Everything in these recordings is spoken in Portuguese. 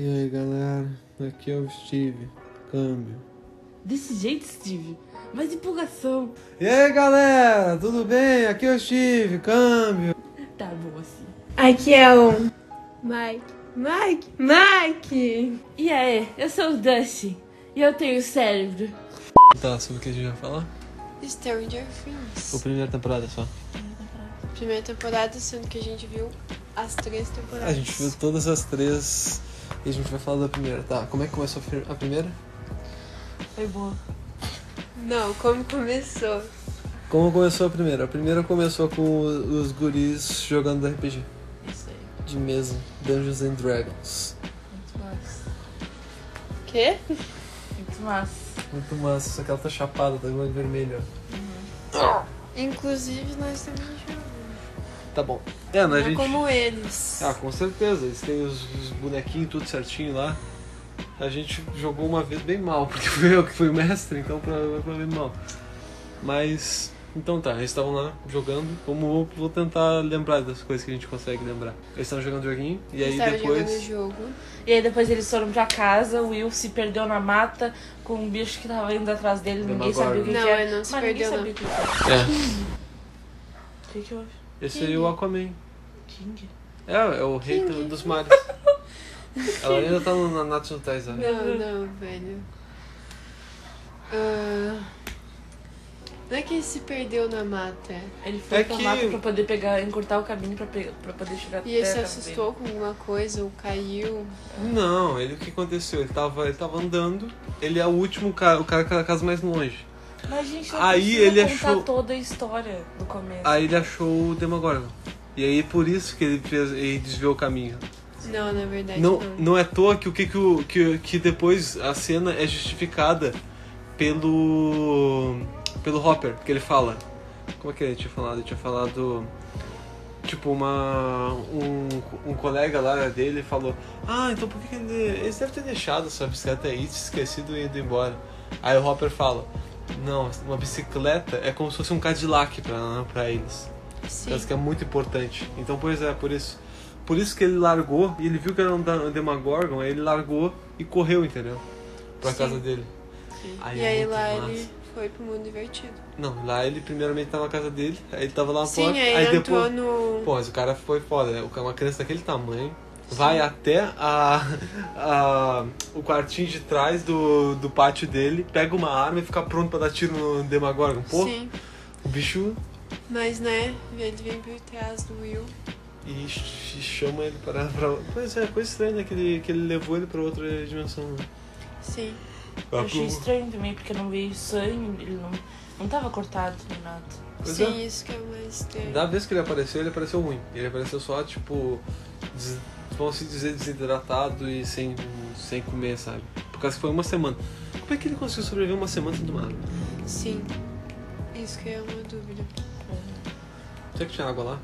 E aí galera, aqui é o Steve, câmbio. Desse jeito, Steve. Mais empolgação. E aí galera, tudo bem? Aqui é o Steve, câmbio. Tá bom assim. Aqui é o Mike. Mike! Mike! E aí, eu sou o Dusty. E eu tenho cérebro. Tá, sobre o que a gente vai falar? Stranger Things. Ou primeira temporada só? Primeira temporada, sendo que a gente viu as três temporadas. A gente viu todas as três e a gente vai falar da primeira. Tá, como é que começou a primeira? Foi boa. Não, como começou? Como começou a primeira? A primeira começou com os guris jogando RPG Isso aí. de mesa, Dungeons and Dragons. Muito massa. Quê? Muito massa. Muito massa, só que ela tá chapada, tá vermelho. ó. Inclusive, nós também jogamos. Tá bom. É, Não a é gente. como eles. Ah, com certeza. Eles têm os, os bonequinhos tudo certinho lá. A gente jogou uma vez bem mal, porque fui eu que fui o mestre, então pra, pra bem mal. Mas. Então tá, eles estavam lá jogando. Como vou tentar lembrar das coisas que a gente consegue lembrar. Eles estavam jogando joguinho e aí Estava jogando o depois. jogo. E aí depois eles foram pra casa, o Will se perdeu na mata com um bicho que tava indo atrás dele, ninguém sabia o que, Não, que era. ele não se Mas ninguém perdeu, sabia não. o que, que era. É, O que que houve? Esse aí é o Aquaman. King? É, é o rei do- dos mares. Ela ainda tá no na Natsu no Taizai. Não, não, velho. Ah, Não é que ele se perdeu na mata. Ele foi É pra que- mata pra poder pegar, encurtar o caminho pra, pegar, pra poder chegar E ele se assustou com alguma coisa ou caiu. Não, ele o que aconteceu? Ele tava, ele tava andando, ele é o último cara, o cara que tá na casa mais longe. Mas a gente não Aí ele contar achou- toda a história do começo. Aí ele achou o Demogorgon. E aí por isso que ele fez, ele desviou o caminho. Não, na verdade Não, não. não é à toa que o que, que, o- que, que depois a cena é justificada pelo pelo Hopper, que ele fala. Como é que ele tinha falado? Ele tinha falado tipo uma um, um colega lá dele falou: "Ah, então por que que ele eles devem ter deixado essa bicicleta aí, se esquecido e ido embora?" Aí o Hopper fala: "Não, uma bicicleta é como se fosse um Cadillac pra, pra eles." Sim. Parece que é muito importante. Então, pois é, por isso. Por isso que ele largou, e ele viu que era um Demogorgon, aí ele largou e correu, entendeu? Pra Sim. casa dele. Sim. Aí e é aí lá massa. ele foi pro mundo divertido. Não, lá ele primeiramente tava na casa dele, aí ele tava lá na Sim, porta, aí, aí ele depois. no. Pô, mas o cara foi foda, né? Uma criança daquele tamanho vai até a, a- o quartinho de trás do, do pátio dele, pega uma arma e fica pronto pra dar tiro no Demogorgon. Pô, Sim. o bicho. Mas né, ele vem por trás do Will. E ch- chama ele para. pra... Pois é, coisa estranha, né? Que ele, que ele levou ele pra outra dimensão. né? Sim. Eu achei estranho também, porque não veio sangue, ele não, não tava cortado nem nada. Pois Sim, é. isso que é mais estranho. Da vez que ele apareceu, ele apareceu ruim. Ele apareceu só, tipo, des... vamos se dizer, desidratado e sem, sem comer, sabe? Por causa que foi uma semana. Como é que ele conseguiu sobreviver uma semana sem tomar água? Sim. Isso que é uma dúvida. Será que tinha água lá?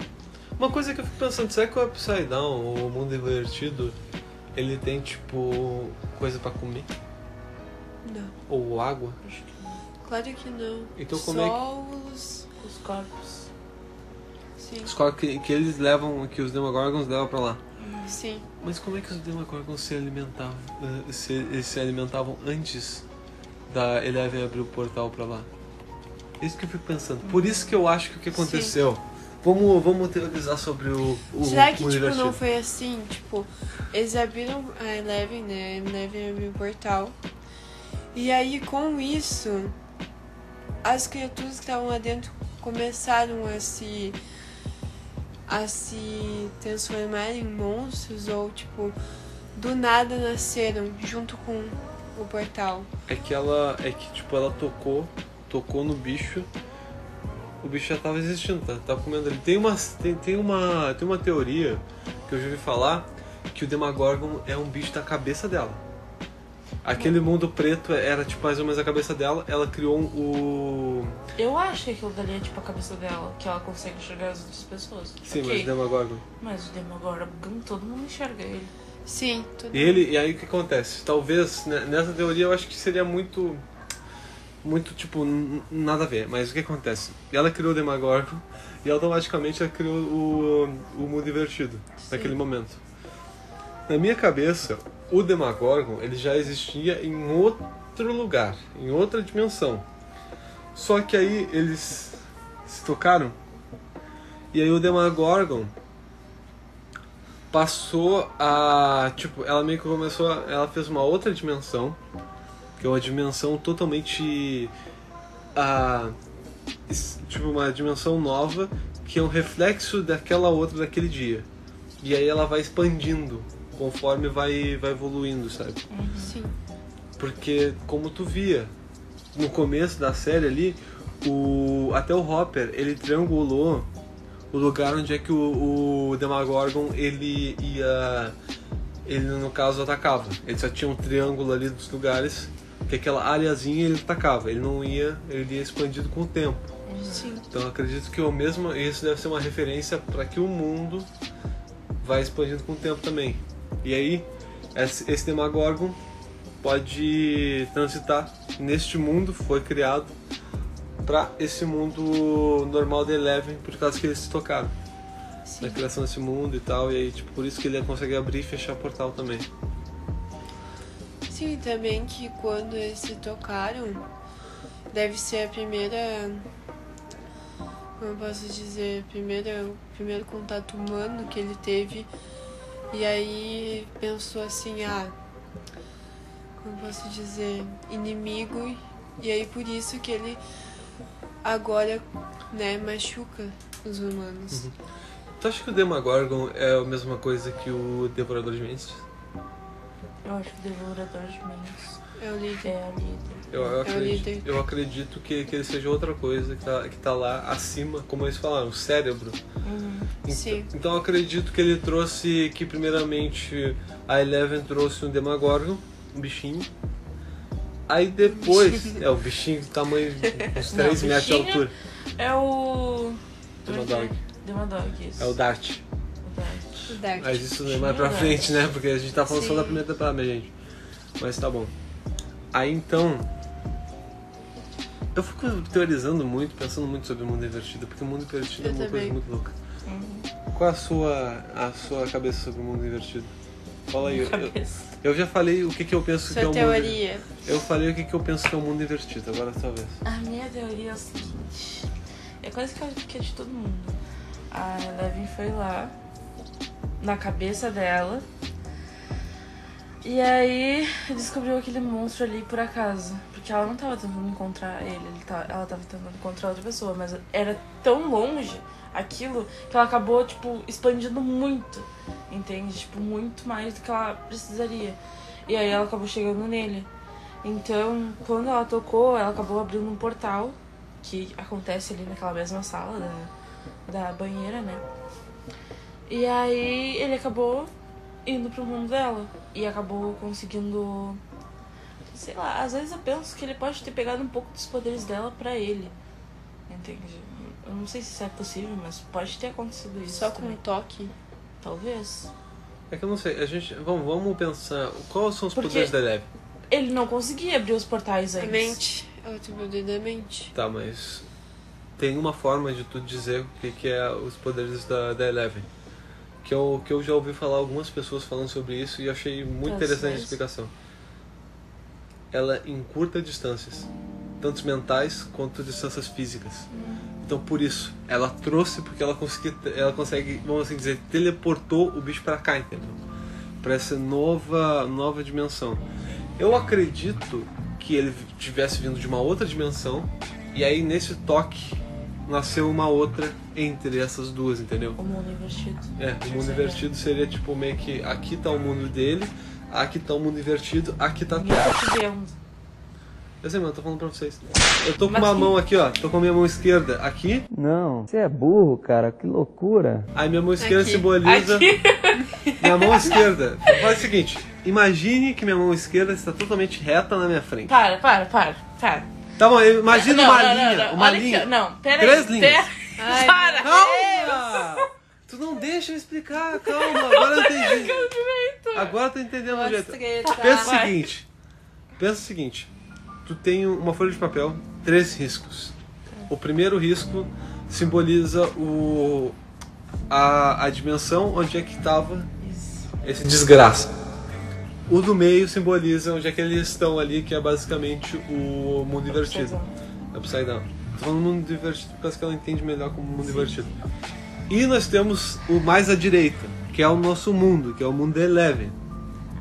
Uma coisa que eu fico pensando, será que o Upside Down, o mundo invertido, ele tem, tipo, coisa pra comer? Não. Ou água? Acho que não. Claro que não. Então como é que- Só os. Os corpos. Sim. Os corpos que, que eles levam, que os Demogorgons levam pra lá. Sim. Mas como é que os Demogorgons se alimentavam? eh, Se, eles se alimentavam antes da Eleven abrir o portal pra lá? Isso que eu fico pensando. Por isso que eu acho que o que aconteceu. Vamos, vamos teorizar sobre o, o Será que, mundo tipo, não foi assim? Tipo, eles abriram a Eleven, né? A Eleven abriu o portal. E aí, com isso, as criaturas que estavam lá dentro começaram a se a se transformar em monstros ou tipo do nada nasceram junto com o portal. É que ela. É que tipo, ela tocou. Tocou no bicho. O bicho já tava existindo, tá? Tava comendo ele. Tem uma, tem, tem uma. Tem uma teoria que eu já ouvi falar que o Demogorgon é um bicho da cabeça dela. Aquele mundo preto era tipo mais ou menos a cabeça dela, ela criou um, o. Eu acho que aquilo dali é tipo a cabeça dela, que ela consegue enxergar as outras pessoas. Sim, Ok. mas o Demogorgon. Mas o Demogorgon, todo mundo enxerga ele. Sim, tudo E ele, e aí o que acontece? Talvez, né, nessa teoria eu acho que seria muito. Muito, tipo, nada a ver. Mas o que acontece? Ela criou o Demogorgon e automaticamente ela criou o, o mundo invertido Sim. naquele momento. Na minha cabeça, o Demagorgon ele já existia em outro lugar, em outra dimensão. Só que aí eles se tocaram e aí o Demagorgon passou a. Tipo, ela meio que começou. A, ela fez uma outra dimensão. Que é uma dimensão totalmente. a tipo, uma dimensão nova. Que é um reflexo daquela outra daquele dia. E aí ela vai expandindo conforme vai, vai evoluindo, sabe? Sim. Porque, como tu via no começo da série ali, o, até o Hopper ele triangulou o lugar onde é que o, o Demagorgon ele ia. Ele no caso atacava. Ele só tinha um triângulo ali dos lugares, que aquela areazinha ele atacava. Ele não ia. Ele ia expandido com o tempo. Sim. Então eu acredito que o mesmo. Isso deve ser uma referência para que o mundo vai expandindo com o tempo também. E aí, esse, Demagorgon pode transitar neste mundo, foi criado para esse mundo normal de Eleven, por causa que eles se tocaram Sim. na criação desse mundo e tal, e aí tipo, por isso que ele consegue abrir e fechar portal também. Sim, também que quando eles se tocaram, deve ser a primeira. Como eu posso dizer? Primeira, o primeiro contato humano que ele teve. E aí pensou assim: ah, como eu posso dizer? Inimigo. E aí por isso que ele agora, né, machuca os humanos. Tu acha que o Demagorgon é a mesma coisa que o Devorador de Mentes? Eu acho que o Devorador de Mentes É o líder. é a líder. Eu, eu É acredito, eu acredito que, que ele seja outra coisa que tá, que tá lá acima, como eles falaram, o cérebro. Uhum. Então- Sim. Então eu acredito que ele trouxe que primeiramente a Eleven trouxe um Demagorgon, um bichinho. Aí depois. É o bichinho do tamanho de uns Não, 3 metros de altura. É o. Demadog. Demadog, isso. É o Dart. O Dart. O. Mas isso é mais pra frente, né? Porque a gente tá falando só Sim. da primeira temporada, minha gente. Mas tá bom. Aí então. Eu fico teorizando muito, pensando muito sobre o mundo invertido, porque o mundo invertido é Eu uma coisa também. muito louca. Uhum. Qual a sua, a sua cabeça sobre o mundo invertido? Fala aí. Eu, eu, já falei o que, que eu penso que é Sua o mundo. teoria. Eu falei o que, que eu penso que é o mundo invertido, agora talvez. A minha teoria é o seguinte: é coisa que eu que é de todo mundo. A Eleven foi lá, na cabeça dela, e aí descobriu aquele monstro ali por acaso. Porque ela não tava tentando encontrar ele, ele tá, ela tava tentando encontrar outra pessoa, mas era tão longe aquilo que ela acabou, tipo, expandindo muito, entende? Tipo, muito mais do que ela precisaria. E aí ela acabou chegando nele. Então, quando ela tocou, ela acabou abrindo um portal que acontece ali naquela mesma sala da, da banheira, né? E aí ele acabou indo pro mundo dela e acabou conseguindo sei lá, às vezes eu penso que ele pode ter pegado um pouco dos poderes dela pra ele. Entende? Eu não sei se isso é possível, mas pode ter acontecido isso. Só com um toque. Talvez. É que eu não sei, a gente. Vamos, vamos pensar. Quais são os Porque- poderes da Eleven? Ele não conseguia abrir os portais A antes. mente. É outro poder da mente. Tá, mas. Tem uma forma de tu dizer o que, que é os poderes da, da Eleven. Que eu, que eu já ouvi falar algumas pessoas falando sobre isso e achei muito Tá interessante a certo. explicação. Ela encurta distâncias, tanto mentais quanto distâncias físicas. Então por isso, ela trouxe porque ela conseguiu, ela consegue, vamos assim dizer, teleportou o bicho pra cá, entendeu? Pra essa nova, nova dimensão. Eu acredito que ele tivesse vindo de uma outra dimensão e aí nesse toque nasceu uma outra entre essas duas, entendeu? O mundo invertido. É, o mundo invertido seria tipo meio que aqui tá o mundo dele, aqui tá o mundo invertido, aqui tá a vendo. Eu sei, mano, eu tô falando pra vocês. Eu tô com Mas uma que- mão aqui, ó. Tô com a minha mão esquerda aqui. Não, você é burro, cara, que loucura. Aí minha mão esquerda Aqui. simboliza. Aqui. Minha mão esquerda. Faz o seguinte: imagine que minha mão esquerda está totalmente reta na minha frente. Para, para, para, para. Tá bom, imagina Não, uma não, linha. não, não. Uma Olha linha. Aqui, não, pera Três aí. linhas. Pera. Ai, Para. Calma! Tu não deixa eu explicar, calma. Agora eu entendi. Agora eu tô entendendo o jeito. Treta. Pensa o seguinte. Pensa o seguinte. Tu tem uma folha de papel, três riscos. O primeiro risco simboliza o a, a dimensão onde é que estava esse desgraça. O do meio simboliza onde é que eles estão ali, que é basicamente o mundo invertido. Upside down. Tô falando mundo divertido por causa que ela entende melhor como mundo divertido. E nós temos o mais à direita, que é o nosso mundo, que é o mundo Eleven.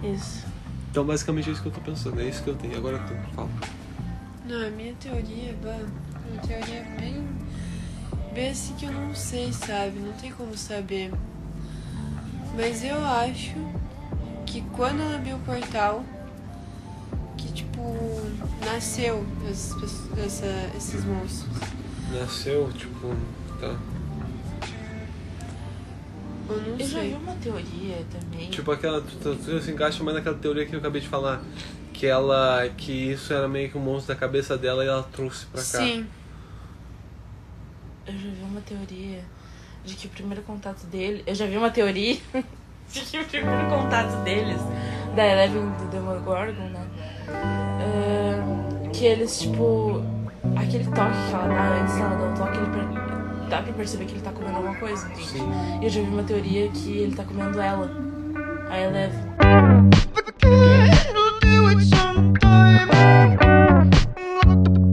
Isso. Então basicamente é isso que eu tô pensando, é isso que eu tenho. Agora tu fala. Não, a minha teoria, minha teoria é bem. Bem assim que eu não sei, sabe? Não tem como saber. Mas eu acho que quando ela abriu o portal, que tipo, nasceu essas pessoas- essa- esses monstros. Nasceu, tipo, tá. Eu não Eu já vi sei. uma teoria também. Tipo aquela. Tu, se encaixa mais naquela teoria que eu acabei de falar. Que ela. Que isso era meio que um monstro da cabeça dela e ela trouxe pra cá. Sim, Eu já vi uma teoria de que o primeiro contato dele. Eu já vi uma teoria de que o primeiro contato deles, da Eleven do Demogorgon, né? é, que eles, tipo. Aquele toque que ela dá antes dela dar o toque, ele dá pra perceber que ele tá comendo alguma coisa, entende? Sim. E eu já vi uma teoria que ele tá comendo ela, a Eleven. We'll do it sometime.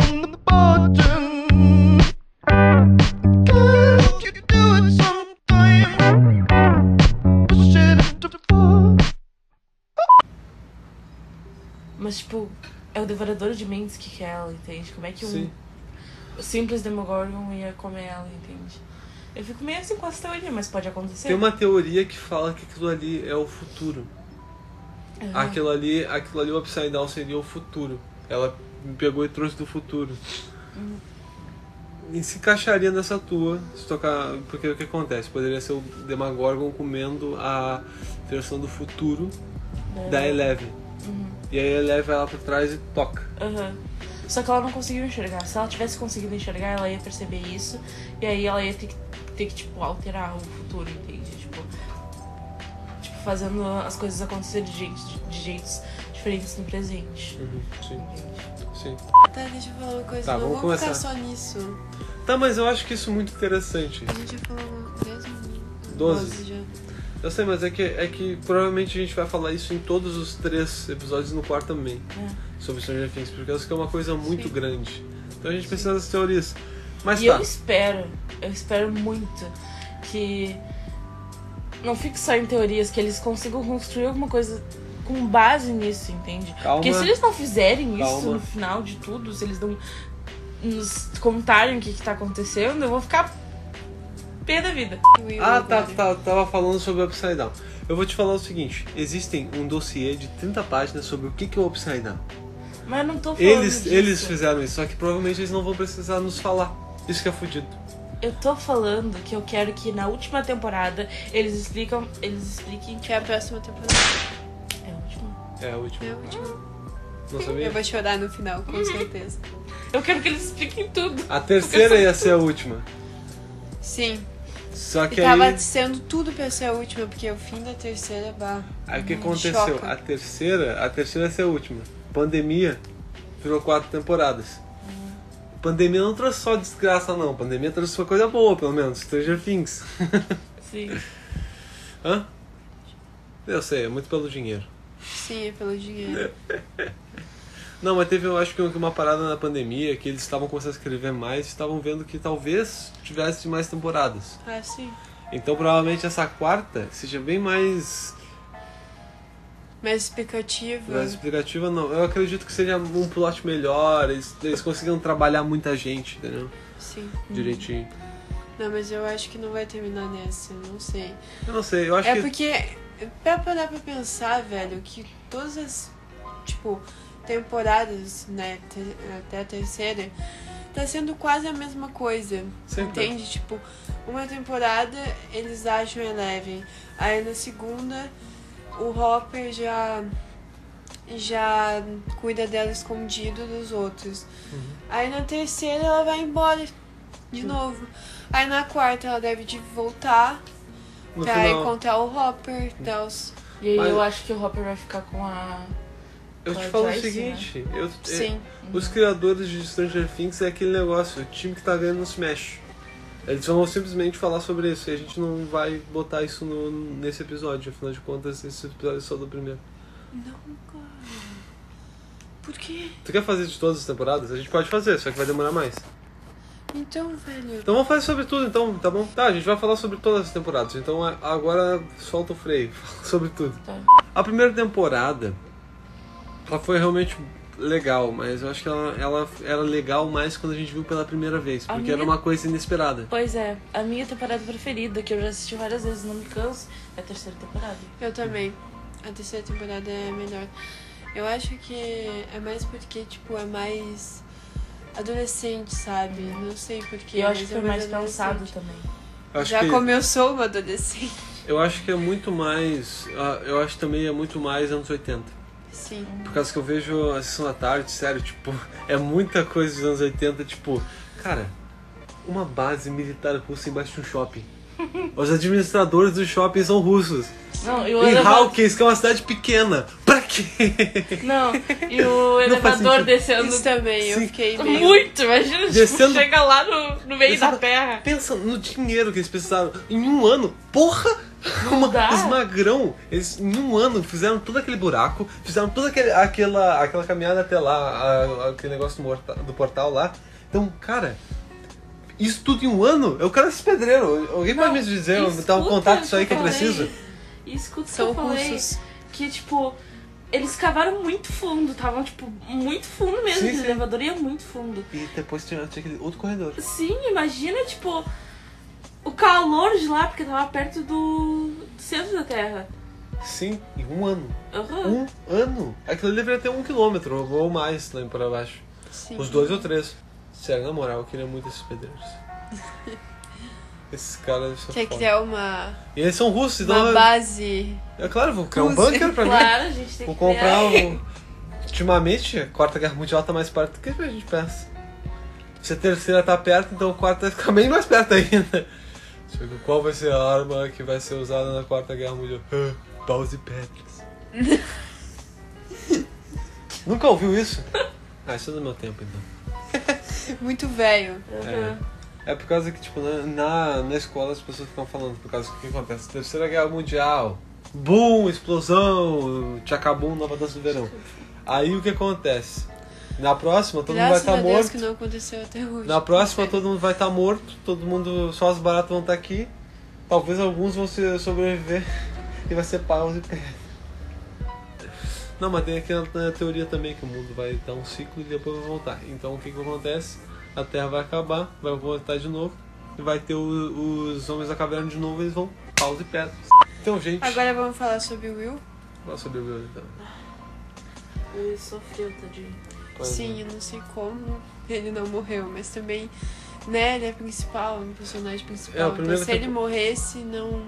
On the bottom. Girl, you do it sometime. Push it to the floor. Mas, tipo, é o devorador de mentes que quer ela, entende? Como é que um Sim. Simples Demogorgon ia comer ela, entende? Eu fico meio assim com essa teoria, mas pode acontecer. Tem uma teoria que fala que aquilo ali é o futuro. Aham. Aquilo ali, aquilo ali, o Upside Down seria o futuro. Ela me pegou e trouxe do futuro. E se encaixaria nessa tua, se tocar. Porque o que acontece? Poderia ser o Demagorgon comendo a versão do futuro da Eleven. Uhum. E aí a Eleven ela pra trás e toca. Aham. Só que ela não conseguiu enxergar. Se ela tivesse conseguido enxergar, ela ia perceber isso. E aí ela ia ter que, ter que tipo, alterar o futuro, entende? Tipo, tipo fazendo as coisas acontecerem de, jeitos, de jeitos diferentes no presente. Uhum, sim, Entende? sim. tá, deixa eu falar uma coisa. Tá, não vamos vamos ficar começar. só nisso. Tá, mas eu acho que isso é muito interessante. A gente já falou 10 minutos. Doze. já. Eu sei, mas é que, é que provavelmente a gente vai falar isso em todos os três episódios no quarto também. É. Sobre Stranger Things, porque eu acho que é uma coisa muito Sim. grande. Então a gente precisa das teorias. Mas E tá. eu espero, eu espero muito que não fique só em teorias, que eles consigam construir alguma coisa com base nisso, entende? Calma. Porque se eles não fizerem isso Calma. no final de tudo, se eles não nos contarem o que, que tá acontecendo, eu vou ficar pé da vida. Ah, tá, tá, tava falando sobre o Upside Down. Eu vou te falar o seguinte: existem um dossiê de 30 páginas sobre o que que é o Upside Down. Mas eu não tô falando Eles, disso. eles fizeram isso, só que provavelmente eles não vão precisar nos falar. Isso que é fudido. Eu tô falando que eu quero que na última temporada eles explicam, eles expliquem Que é a próxima temporada. é a última. É a última. É a última. Não Eu sabia? vou chorar no final, com certeza. Eu quero que eles expliquem tudo. A terceira ia ser a última. Sim. Só E que tava aí. sendo tudo pra ser a última, porque o fim da terceira, bah. Aí o que aconteceu? choca. A terceira, a terceira ia ser a última. Pandemia virou quatro temporadas. Pandemia não trouxe só desgraça, não. Pandemia trouxe uma coisa boa, pelo menos. Stranger Things. Sim. Hã? Eu sei, é muito pelo dinheiro. Sim, é pelo dinheiro. Não, mas teve, eu acho que uma parada na pandemia que eles estavam começando a escrever mais e estavam vendo que talvez tivesse mais temporadas. Ah, sim. Então provavelmente essa quarta seja bem mais, Mais explicativa. mais explicativa, não. Eu acredito que seja um plot melhor, eles, eles conseguiram trabalhar muita gente, entendeu? Sim. Direitinho. Não, mas eu acho que não vai terminar nessa, não sei. Eu não sei, eu acho É que. porque, pra parar pra pensar, velho, que todas as, tipo, temporadas, né, até a terceira, tá sendo quase a mesma coisa. Sempre. Entende? Tipo, uma temporada eles acham Eleven. Aí na segunda o Hopper já já cuida dela escondido dos outros. Uhum. Aí na terceira ela vai embora de novo. Aí na quarta ela deve de voltar No pra final, encontrar o Hopper, dar os... E aí Mas- eu acho que o Hopper vai ficar com a. eu te falo o Joyce, seguinte, eu, Sim. é, os criadores de Stranger Things é aquele negócio, o time que tá ganhando não se mexe. Eles vão simplesmente falar sobre isso e a gente não vai botar isso no, nesse episódio, afinal de contas, esse episódio é só do primeiro. Não, cara. Por quê? Tu quer fazer de todas as temporadas? A gente pode fazer, só que vai demorar mais. Então, velho. Então vamos fazer sobre tudo, então, tá bom? Tá, a gente vai falar sobre todas as temporadas. Então a- agora solta o freio, fala sobre tudo. Tá. A primeira temporada, ela foi realmente legal, mas eu acho que ela, ela era legal mais quando a gente viu pela primeira vez, porque minha- era uma coisa inesperada. Pois é, a minha temporada preferida, que eu já assisti várias vezes, não me canso, é a terceira temporada. Eu também. A terceira temporada é melhor. Eu acho que é mais porque, tipo, é mais adolescente, sabe? Não sei porquê. Eu acho que é foi mais pensado adolescente. também. Acho Já que, como eu sou uma adolescente. eu acho que é muito mais. ah, Eu acho também é muito mais anos 80. Sim. Por causa que eu vejo a sessão da tarde, sério, tipo, é muita coisa dos anos 80, tipo, cara, uma base militar russa embaixo de um shopping. Os administradores do shopping são russos. Não, e o Em elevador. Hawkins, que é uma cidade pequena. Pra quê? Não, e o Não elevador descendo. Isso também, eu Sim. fiquei meio... Muito, imagina, Descendo- tipo, chega lá no, no meio Descendo- da terra. Pensa no dinheiro que eles precisaram. Em um ano, porra! Uma, dá. os magrão, eles em um ano fizeram todo aquele buraco, fizeram toda aquele, aquela, aquela caminhada até lá, a- aquele negócio do, morta- do portal lá. Então, cara, isso tudo em um ano? Eu quero esse pedreiro. Alguém pode Não, me dizer, dar um contato disso aí que eu falei. preciso? E escuta o que São eu falei. russos. Que, tipo, eles cavaram muito fundo, estavam, tipo, muito fundo mesmo. Sim, o sim. elevador ia muito fundo. E depois tinha, tinha aquele outro corredor. Sim, imagina, tipo, o calor de lá, porque tava perto do, do centro da Terra. Sim, em um ano. Aham. Um ano? Aquilo deveria ter um quilômetro ou mais lá para baixo. Sim. Os dois ou três. Sério, na moral, eu queria muito esses pedreiros. Esses caras são Quer foda. criar uma, E eles são russos, então. uma base. É claro, vou criar um bunker pra mim. Claro, a gente tem Vou que comprar criar. um. Ultimamente, a quarta guerra mundial tá mais perto do que a gente pensa. Se a terceira tá perto, então a quarta vai ficar bem mais perto ainda. Que Qual vai ser a arma que vai ser usada na quarta guerra mundial? Ah, Paus e pedras. Nunca ouviu isso? Ah, isso é do meu tempo então. Muito velho. Aham. É por causa que, tipo, na, na, escola as pessoas ficam falando, por causa que o que acontece? Terceira Guerra Mundial, boom, explosão, tchacabum, nova dança do verão. Aí o que acontece? Na próxima todo mundo vai Graças estar Deus morto. que não aconteceu até hoje. Na próxima todo mundo vai estar morto, todo mundo, só as baratas vão estar aqui. Talvez alguns vão se sobreviver e vai ser paus e pedra. Não, mas tem aquela teoria também que o mundo vai dar um ciclo e depois vai voltar. Então o que que acontece? A Terra vai acabar, vai voltar de novo e vai ter o- os homens da caverna de novo e eles vão paus e pedras. Então, gente, Agora vamos falar sobre o Will. fala sobre o meu então. Ele sofreu, tadinho. Pois Sim, é. eu não sei como ele não morreu, mas também, né, ele é principal, um personagem principal. É, então se ele morresse, não,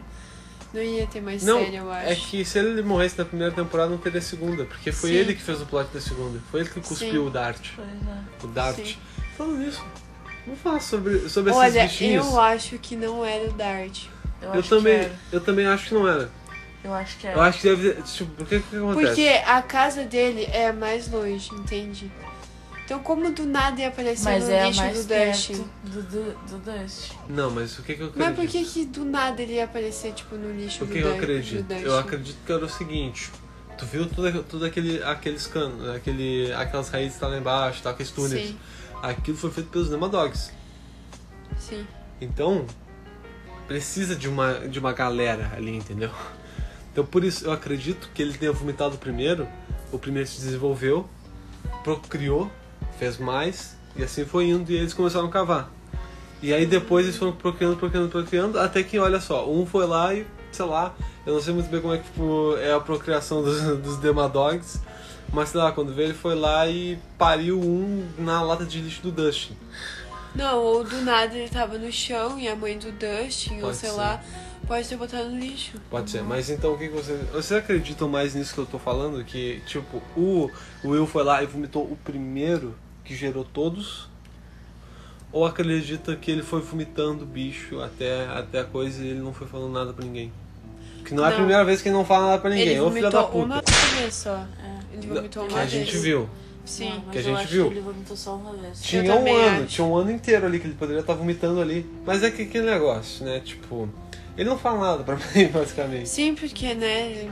não ia ter mais Não, série, eu acho. é que se ele morresse na primeira temporada não teria segunda, porque foi Sim. ele que fez o plot da segunda. Foi ele que cuspiu Sim. o Dart. Pois é. O Dart. Sim. Falando nisso, vamos falar sobre, sobre esses Olha, bichinhos. eu acho que não era o Dart. Eu, Eu também, que era. eu também acho que não era. Eu acho que Eu era. acho que deve. Tipo, por que que acontece? Porque a casa dele é mais longe, entende? Então como do nada ia aparecer Mas no é lixo mais do Dustin? do, do, do Dust. Não, mas o que que eu acredito? Mas por que que do nada ele ia aparecer, tipo, no lixo O do que eu acredito? do Dustin? Eu acredito que era o seguinte. Tu viu tudo, tudo aquele, aqueles canos, aquele, aquelas raízes que tá lá embaixo, tá, aqueles túneis. Sim, Aquilo foi feito pelos Nemadogs. sim. Então, precisa de uma, de uma galera ali, entendeu? Então por isso eu acredito que ele tenha vomitado primeiro, o primeiro se desenvolveu, procriou, fez mais, e assim foi indo e eles começaram a cavar. E aí depois eles foram procriando, procriando, procriando, até que, olha só, um foi lá e, sei lá, eu não sei muito bem como é que tipo, é a procriação dos, dos Demadogs, mas sei lá, quando veio ele foi lá e pariu um na lata de lixo do Dustin. Não, ou do nada ele tava no chão e a mãe do Dustin, ou Pode sei ser. lá, pode ter botado no lixo. Pode ser, mas então o que, que vocês. Vocês acreditam mais nisso que eu tô falando? Que, tipo, o, o Will foi lá e vomitou o primeiro que gerou todos? Ou acredita que ele foi vomitando o bicho até, até a coisa e ele não foi falando nada pra ninguém? Que não é a Não. primeira vez que ele não fala nada pra ninguém, ele ô filho da vomitou uma puta. vez só. Ele vomitou Que uma a vez. gente viu. Sim. Não, mas que a eu gente acho viu. que ele vomitou só uma vez. Tinha um ano, acho. tinha um ano inteiro ali que ele poderia estar vomitando ali. Mas é que aquele negócio, né? Tipo, ele não fala nada pra mim, basicamente. Sim, porque, né?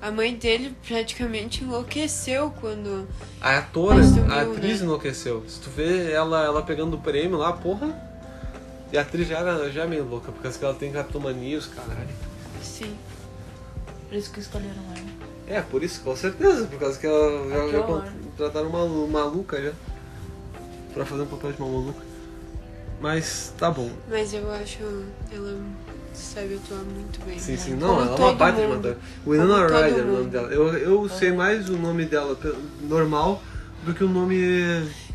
A mãe dele praticamente enlouqueceu quando. A atora, Mas sumiu, a atriz né? enlouqueceu. Se tu vê ela, ela pegando o prêmio lá, porra. E a atriz já, era, já é meio louca, porque ela tem captomania, os caralho. Sim. Por isso que escolheram ela. É, por isso, com certeza, por causa que ela já, que já horror. contrataram uma maluca já. Pra fazer um papel de uma maluca. Mas tá bom. Mas eu acho ela sabe atuar muito bem. Sim, sim. Como Não, ela é uma baita de matar. Winona Como Ryder é o nome dela. Eu, eu sei mais o nome dela normal do que o nome.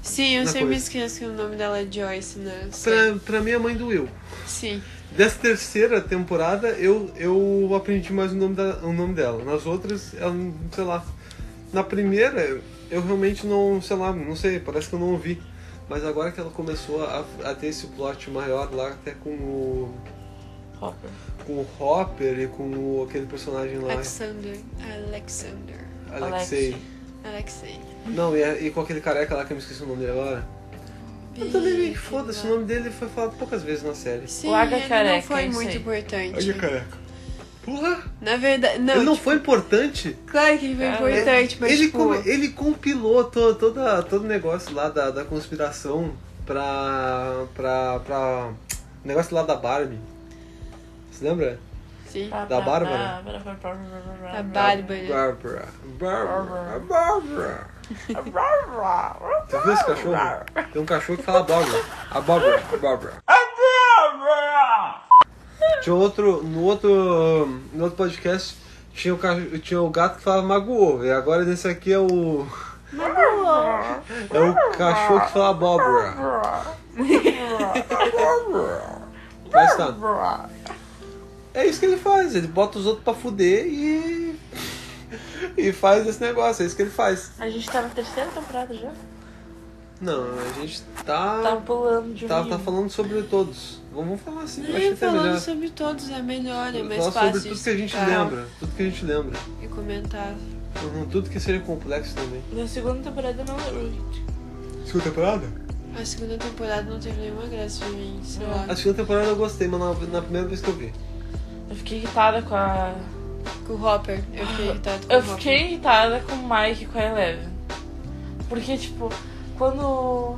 Sim, eu sempre coisa. esqueço que o nome dela é Joyce, né? Pra, pra mim, a mãe do Will. Sim. Dessa terceira temporada, eu, eu aprendi mais o nome, da, o nome dela. Nas outras, ela, sei lá. Na primeira, eu realmente não, sei lá, não sei, parece que eu não ouvi. Mas agora que ela começou a, a ter esse plot maior lá, até com o, Hopper. com o Hopper e com o, aquele personagem lá, Alexander. Alexander. Alexei. Alexei. Não, e, e com aquele careca lá que eu me esqueci o nome dele agora. Eu também meio que foda-se, o nome dele foi falado poucas vezes na série. Sim, Larga ele careca, não foi muito aí. importante. careca. Porra! Na verdade, não. ele não tipo, foi importante? Claro que ele foi Cara, importante, mas ele, tipo... ele compilou to, toda, todo o negócio lá da, da conspiração pra, pra, pra. O negócio lá da Barbie. Você lembra? Sim. Da Bárbara? A A Bárbara. Bárbara. Bárbara. Bárbara. Você viu esse cachorro? Tem um cachorro que fala Bárbara. A Bárbara. A Bárbara. Tinha outro. No outro. No outro podcast tinha o, cachorro, tinha o gato que falava magoou. E agora nesse aqui é o. É o cachorro que fala Bárbara. Mas tá. É isso que ele faz, ele bota os outros pra fuder e. E faz esse negócio, é isso que ele faz. A gente tá na terceira temporada já. Não, a gente tá. Tá pulando de um Tá, tá falando sobre todos. Vamos falar assim, eu acho que falando melhor. sobre todos é melhor, é mais Falar fácil sobre tudo que a gente explicar lembra. Tudo que a gente lembra. E comentar. Uhum, tudo que seja complexo também. Na segunda temporada não lembro. Segunda temporada? A segunda temporada não teve nenhuma graça pra mim, sei lá. A segunda temporada eu gostei, mas na, na primeira vez que eu vi. Eu fiquei irritada com a. Com o Hopper, eu fiquei irritado com Eu o Hopper. fiquei irritada com o Mike e com a Eleven. Porque, tipo, quando.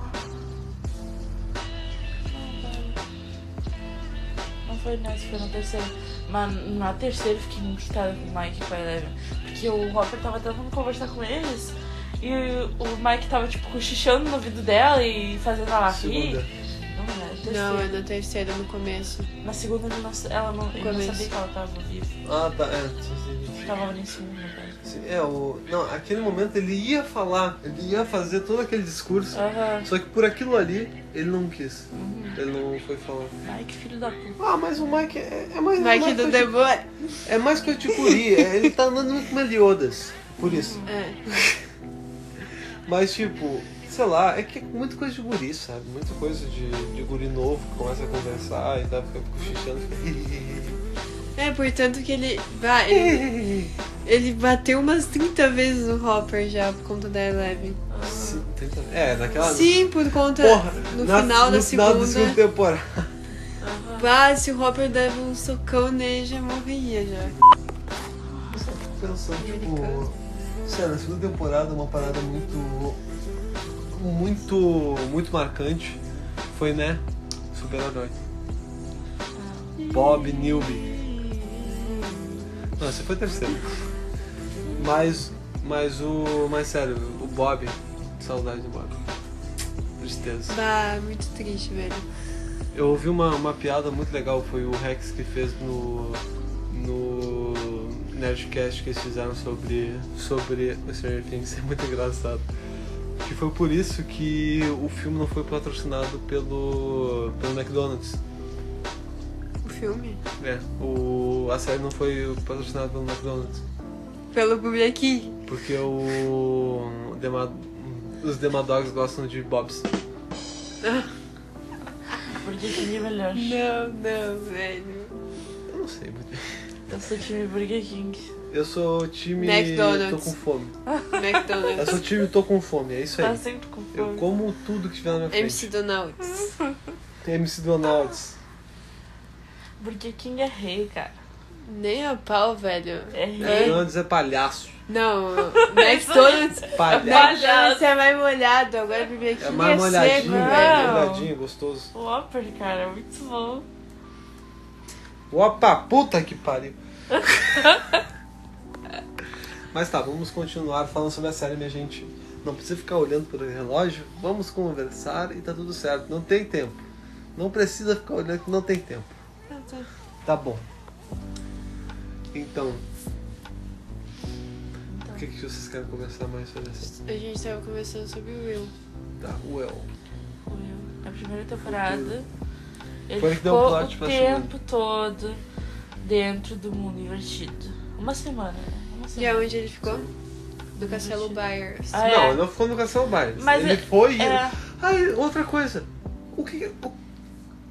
Não foi nessa, foi na terceira. Mas na terceira eu fiquei muito irritada com o Mike e com a Eleven. Porque o Hopper tava tentando conversar com eles. E o Mike tava, tipo, cochichando no ouvido dela e fazendo ela rir. Segunda. É terceira. Não, é na terceira, no começo. Na segunda ele não, ela não, ele não sabia que ela tava viva. Ah, tá. É, sim. Tava ali em cima, É, o. Não, aquele momento ele ia falar, ele ia fazer todo aquele discurso. Aham. Só que por aquilo ali, ele não quis. Ele não foi falar. Mike, filho da puta. Ah, mas o Mike é, é mais. é Mike do de- Demônio. É mais coisa de guri, é- ele tá andando muito com Meliodas. Por isso. É. Mas tipo, sei lá, é que é muita coisa de guri, sabe? Muita coisa de, de guri novo que começa a conversar e tá fica cochichando, fica. É, portanto que ele. Vai, ele, ele bateu umas 30 vezes no Hopper já por conta da Eleven. Sim, tenta- É, naquela. Sim, por conta. Porra, no na- final da no final da segunda. segunda temporada. Ah, se o Hopper dava um socão nele, já morria já. Eu só fico pensando, tipo. Sério, a segunda temporada uma parada muito. Muito. Muito marcante. Foi, né? Super-herói. Bob Newby. Não, esse foi terceiro. Mas. Mas o. Mas sério, o Bob. Saudade do Bob. Tristeza. Bah, muito triste, velho. Eu ouvi uma, uma piada muito legal, foi o Rex que fez no. no Nerdcast que eles fizeram sobre. sobre o Stranger Things, é muito engraçado. Que foi por isso que o filme não foi patrocinado pelo. pelo McDonald's. O filme? É, o, a série não foi patrocinada pelo McDonald's. Pelo bonequinho. Porque o. Dema, os Demadogs gostam de Bobs. Porque time é melhor. Não, não, velho. Eu não sei muito bem. Eu sou time Burger King. Eu sou time. McDonald's. tô com fome. Eu McDonald's. sou time tô com fome, é isso Tá aí. sempre com Eu fome. como tudo que tiver na minha frente. MC Donalds. MC Donalds. Burger King é rei, cara. Nem a pau, velho. É. Não dizer palhaço. Não, McDonald's. Palhaço. McDonald's é mais molhado. Agora Burger King É mais é molhadinho, seco, velho. Molhadinho, gostoso. O Whopper, cara, é muito bom. Opa, puta que pariu. Mas tá, vamos continuar falando sobre a série, minha gente. Não precisa ficar olhando pelo relógio. Vamos conversar e tá tudo certo. Não tem tempo. Não precisa ficar olhando que não tem tempo. Tá. Tá bom. Então. O que, que vocês querem conversar mais sobre isso? A gente tava conversando sobre o Will. Tá, well. A primeira temporada, ele Foi que deu ficou plot o tempo todo dentro do mundo invertido. Uma semana, né? E aonde ele ficou? Do Castelo Byers. Ah, não, é. ele não ficou no Castelo Byers. Mas ele é- foi e. é. Aí, outra coisa. O que. o-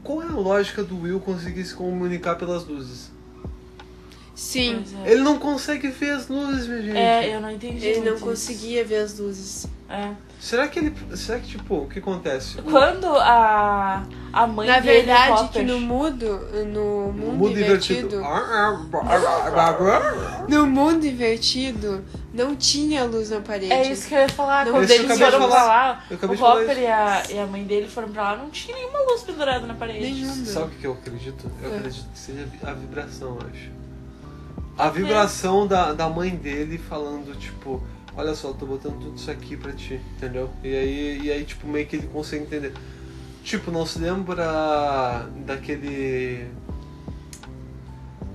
qual é a lógica do Will conseguir se comunicar pelas luzes? Sim. Pois é. Ele não consegue ver as luzes, minha gente. É, eu não entendi. Ele não isso. conseguia ver as luzes. É. Será que ele. Será que, tipo, o que acontece? Quando a, a mãe Na dele, verdade, que no mundo, no mundo, mundo invertido, invertido. no mundo invertido, não tinha luz na parede. É isso que eu ia falar. Não, Quando eles foram pra lá, o Hopper e a, e a mãe dele foram pra lá, não tinha nenhuma luz pendurada na parede. Nenhuma. Sabe o que eu acredito? Eu É. acredito que seja a vibração, eu acho. A vibração da, da mãe dele falando, tipo, olha só, eu tô botando tudo isso aqui pra ti, entendeu? E aí, e aí tipo, meio que ele consegue entender. Tipo, não se lembra daquele.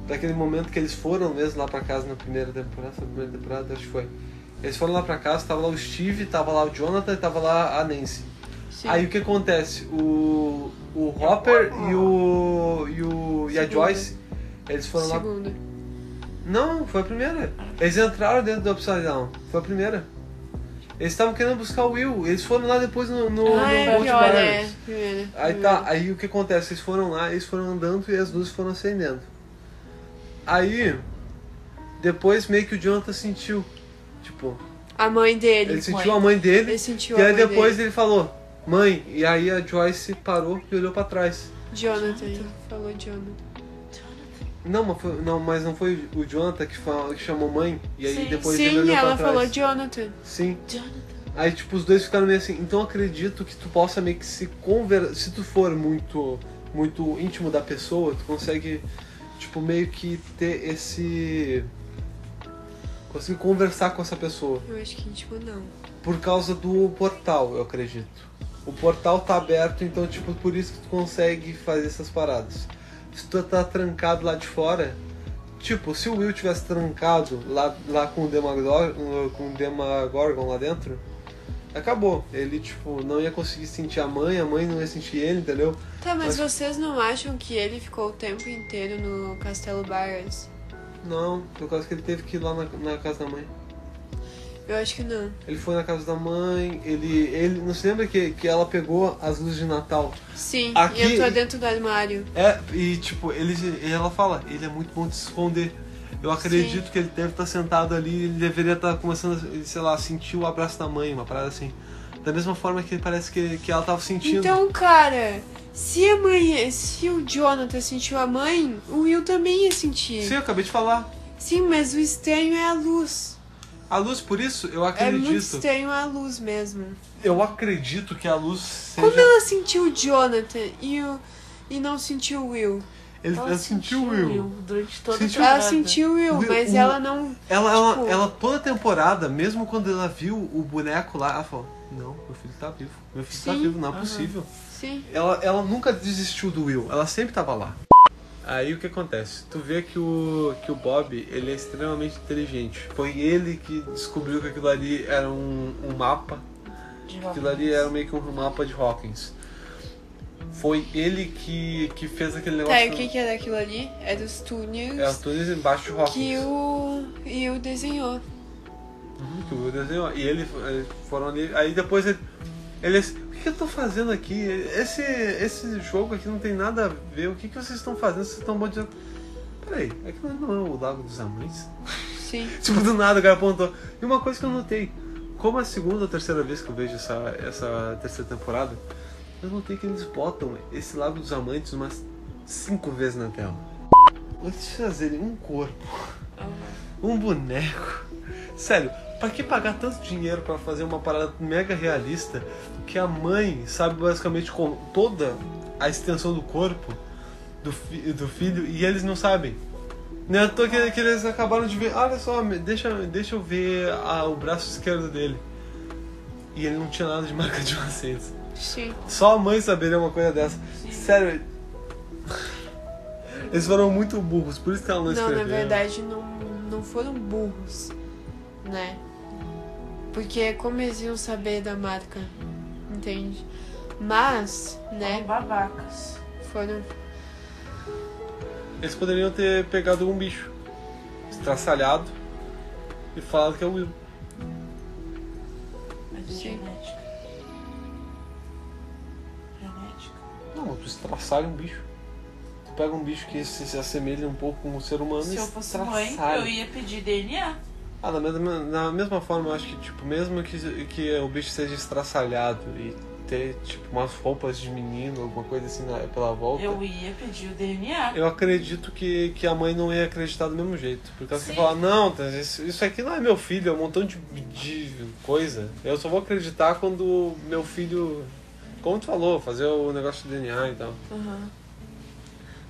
Daquele momento que eles foram mesmo lá pra casa na primeira temporada, foi a primeira temporada, acho que foi. Eles foram lá pra casa, tava lá o Steve, tava lá o Jonathan e tava lá a Nancy. Sim. Aí o que acontece? O, o Hopper e o, e o e a Segunda. Joyce, eles foram lá. Não, foi a primeira. Eles entraram dentro do Upside Down. Foi a primeira. Eles estavam querendo buscar o Will. Eles foram lá depois no, no, ah, no é pior, é. Aí tá, aí o que acontece? Eles foram lá, eles foram andando e as luzes foram acendendo. Aí, depois meio que o Jonathan sentiu. Tipo, A mãe dele. ele sentiu a mãe dele. Ele sentiu E aí depois dele. ele falou, mãe, e aí a Joyce parou e olhou pra trás. Jonathan. ele Falou Jonathan. Não, mas, foi, não, mas não foi o Jonathan que, fa- que chamou mãe? E aí Sim. depois ele Sim, olhou ela pra trás. falou Jonathan. Sim. Jonathan. Aí tipo, os dois ficaram meio assim, então acredito que tu possa meio que se conversar. Se tu for muito, muito íntimo da pessoa, tu consegue, tipo, meio que ter esse. Conseguir conversar com essa pessoa. Eu acho que íntimo não. Por causa do portal, eu acredito. O portal tá aberto, então, tipo, por isso que tu consegue fazer essas paradas. Se tu tá trancado lá de fora, tipo, se o Will tivesse trancado lá, lá com, o Demagor com o Demagorgon lá dentro, acabou. Ele, tipo, não ia conseguir sentir a mãe, a mãe não ia sentir ele, entendeu? Tá, mas, Mas- vocês não acham que ele ficou o tempo inteiro no Castelo Byers? Não, por causa que ele teve que ir lá na, na casa da mãe. Eu acho que não. Ele foi na casa da mãe, ele. ele não se lembra que, que ela pegou as luzes de Natal? Sim, Aqui- e entrou dentro do armário. É, e tipo, ele, ela fala, ele é muito bom de se esconder. Eu acredito que ele deve estar sentado ali, ele deveria estar começando, a, sei lá, sentir o abraço da mãe, uma parada assim. Da mesma forma que parece que, que ela tava sentindo. Então, cara, se a mãe. Se o Jonathan sentiu a mãe, o Will também ia sentir. Sim, eu acabei de falar. Sim, mas o estranho é a luz. A luz, por isso, eu É muito acredito. estranho a luz mesmo. eu acredito que a luz seja. Como ela sentiu o Jonathan e, o, e não sentiu o Will? Ele, Ela ela sentiu o Will. durante toda Sentiu- a Ela temporada. sentiu o Will, O Will- mas o- ela não. Ela, ela, Tipo- ela, toda a temporada, mesmo quando ela viu o boneco lá, ela falou: Não, meu filho tá vivo. Meu filho tá Sim, vivo, não é aham. possível. Sim. Ela, ela nunca desistiu do Will, ela sempre tava lá. Aí o que acontece? Tu vê que o, que o Bob, ele é extremamente inteligente. Foi ele que descobriu que aquilo ali era um, um mapa. De Aquilo ali era meio que um mapa de Hawkins. Foi ele que, que fez aquele negócio. Tá, e o que, que era aquilo ali? Era os túneis É, os túneis embaixo de Hawkins. que o Will desenhou. Uhum, que o desenhou. E ele, eles foram ali. Aí depois ele. Eles. O que, que eu tô fazendo aqui? Esse, esse jogo aqui não tem nada a ver. O que, que vocês estão fazendo? Vocês estão botando. Peraí, é que não é o Lago dos Amantes? Sim. Tipo, do nada o cara apontou. E uma coisa que eu notei. Como é a segunda ou terceira vez que eu vejo essa, essa terceira temporada, eu notei que eles botam esse Lago dos Amantes umas cinco vezes na tela. Eles fazerem um corpo, um boneco. Sério, pra que pagar tanto dinheiro pra fazer uma parada mega realista que a mãe sabe basicamente com toda a extensão do corpo do, fi- do filho e eles não sabem? Não é à toa que, que eles acabaram de ver. Olha só, deixa, deixa eu ver a- o braço esquerdo dele. E ele não tinha nada de marca de nascença. Sim. Só a mãe saberia uma coisa dessa. Sério. Eles foram muito burros, por isso que ela não Não, escreveu. na verdade não, não foram burros, né? Porque como eles iam saber da marca, entende? Mas, né, babacas. foram. Eles poderiam ter pegado um bicho, estraçalhado e falado que é o Will. Mas é Sim. genética. Genética. Não, tu estraçalha um bicho. Tu pega um bicho que se, se assemelha um pouco com o ser humano Se e eu fosse mãe, estraçalha. eu ia pedir DNA. Ah, da mesma, na mesma forma, eu acho que, tipo, mesmo que, que o bicho seja estraçalhado e ter, tipo, umas roupas de menino, alguma coisa assim na- pela volta, Eu ia pedir o DNA. eu acredito que, que a mãe não ia acreditar do mesmo jeito. Porque ela ia falar, não, tá, isso, isso aqui não é meu filho, é um montão de, de coisa. Eu só vou acreditar quando meu filho, como tu falou, fazer o negócio de DNA e tal. Uhum.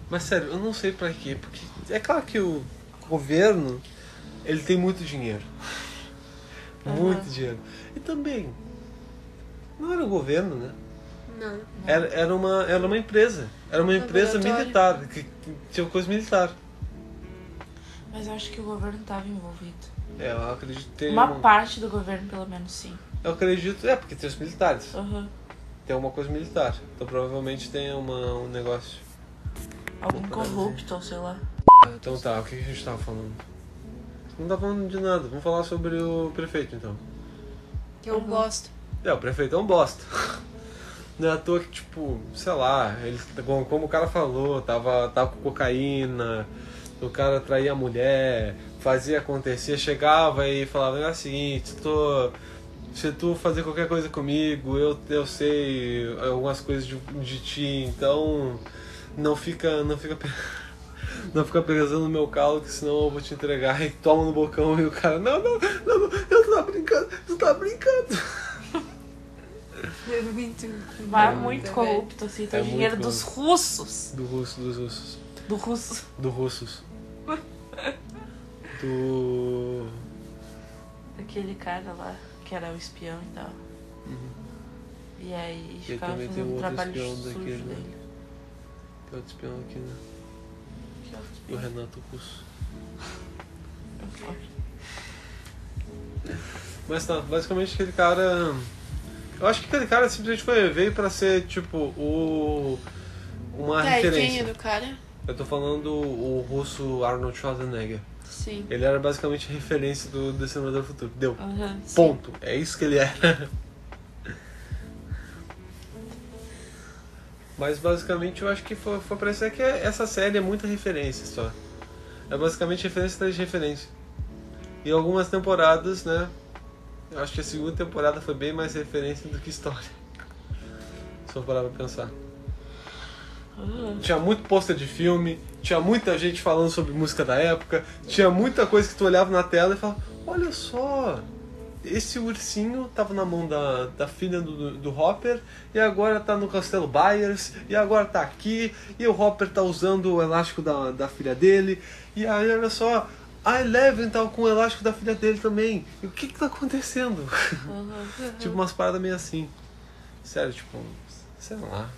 Mas sério, eu não sei pra quê, porque é claro que o governo, ele tem muito dinheiro. Muito Aham. dinheiro. E também, não era o governo, né? Não. Era, era, uma, era uma empresa. Era uma empresa militar, que, que tinha coisa militar. Mas eu acho que o governo estava envolvido. É, eu acredito que tem Uma uma- parte do governo, pelo menos, sim. Eu acredito, é, porque tem os militares. Uhum. Tem uma coisa militar. Então provavelmente tem uma, um negócio. Algum corrupto, ou sei lá. Então tá, o que que a gente tava falando? Não tá falando de nada. Vamos falar sobre o prefeito então. Que eu Uhum. gosto. É, o prefeito é um bosta. Não é à toa que, tipo, sei lá, ele, como, como o cara falou, tava, tava com cocaína, o cara traía a mulher, fazia acontecer, chegava e falava, é o seguinte, tô, se tu fazer qualquer coisa comigo, eu, eu sei algumas coisas de, de ti, então não fica. não fica. Não fica pesando no meu calo, que senão eu vou te entregar e toma no bocão e o cara, não, não, não, não eu tô brincando, tu tá brincando. É muito. Mas É muito muito, corrupto, assim. Tem É o dinheiro dos russos. Do russo, dos russos. Do russo. Do russos. Do. Aquele cara lá, que era o espião e tal. E aí ficava fazendo um outro trabalho espião sujo daquele, né? dele. Tem outro espião aqui, né? E o Renato Russo. Mas tá, basicamente aquele cara. Eu acho que aquele cara simplesmente foi, veio pra ser, tipo, o. Uma Tá, quem referência. é do cara? Eu tô falando o russo Arnold Schwarzenegger. Sim. Ele era basicamente referência do Descendador do Futuro. Deu. Aham. Ponto. É isso que ele era. Mas basicamente eu acho que foi, foi isso é que essa série é muita referência só. É basicamente referência atrás de referência. E algumas temporadas, né? Eu acho que a segunda temporada foi bem mais referência do que história. Se eu parar pra pensar. Tinha muito pôster de filme, tinha muita gente falando sobre música da época, tinha muita coisa que tu olhava na tela e falava, olha só, esse ursinho tava na mão da, da filha do, do Hopper e agora tá no Castelo Byers e agora tá aqui e o Hopper tá usando o elástico da, da filha dele e aí olha só, a Eleven tá com o elástico da filha dele também. E o que que tá acontecendo? Aham. Tipo umas paradas meio assim. Sério, tipo, sei lá.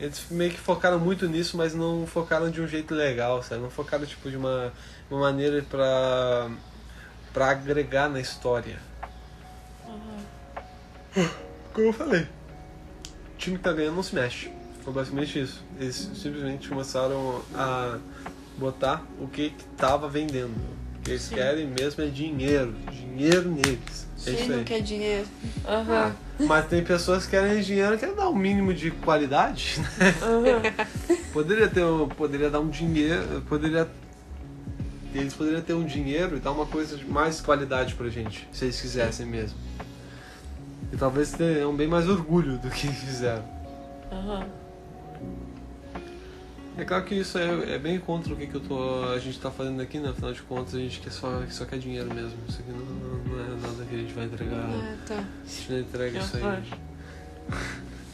Eles meio que focaram muito nisso, mas não focaram de um jeito legal, sabe? Não focaram tipo de uma, uma maneira pra, pra agregar na história. Como eu falei, o time que tá ganhando não se mexe. Foi basicamente isso. Eles simplesmente começaram a botar o que, que tava vendendo. O que eles Sim. querem mesmo é dinheiro. Dinheiro neles. É Quem não quer dinheiro? Aham. Mas tem pessoas que querem dinheiro que querem dar um mínimo de qualidade, né? Aham. Poderia ter um, poderia dar um dinheiro, poderia eles poderiam ter um dinheiro e dar uma coisa de mais qualidade pra gente, se eles quisessem mesmo. E talvez tenham bem mais orgulho do que fizeram. Aham. É claro que isso é, é bem contra o que, que eu tô, a gente tá fazendo aqui, né? Afinal de contas, a gente quer só, só quer dinheiro mesmo. Isso aqui não, não é nada que a gente vai entregar. Ah, tá. A gente não entrega Que isso aí.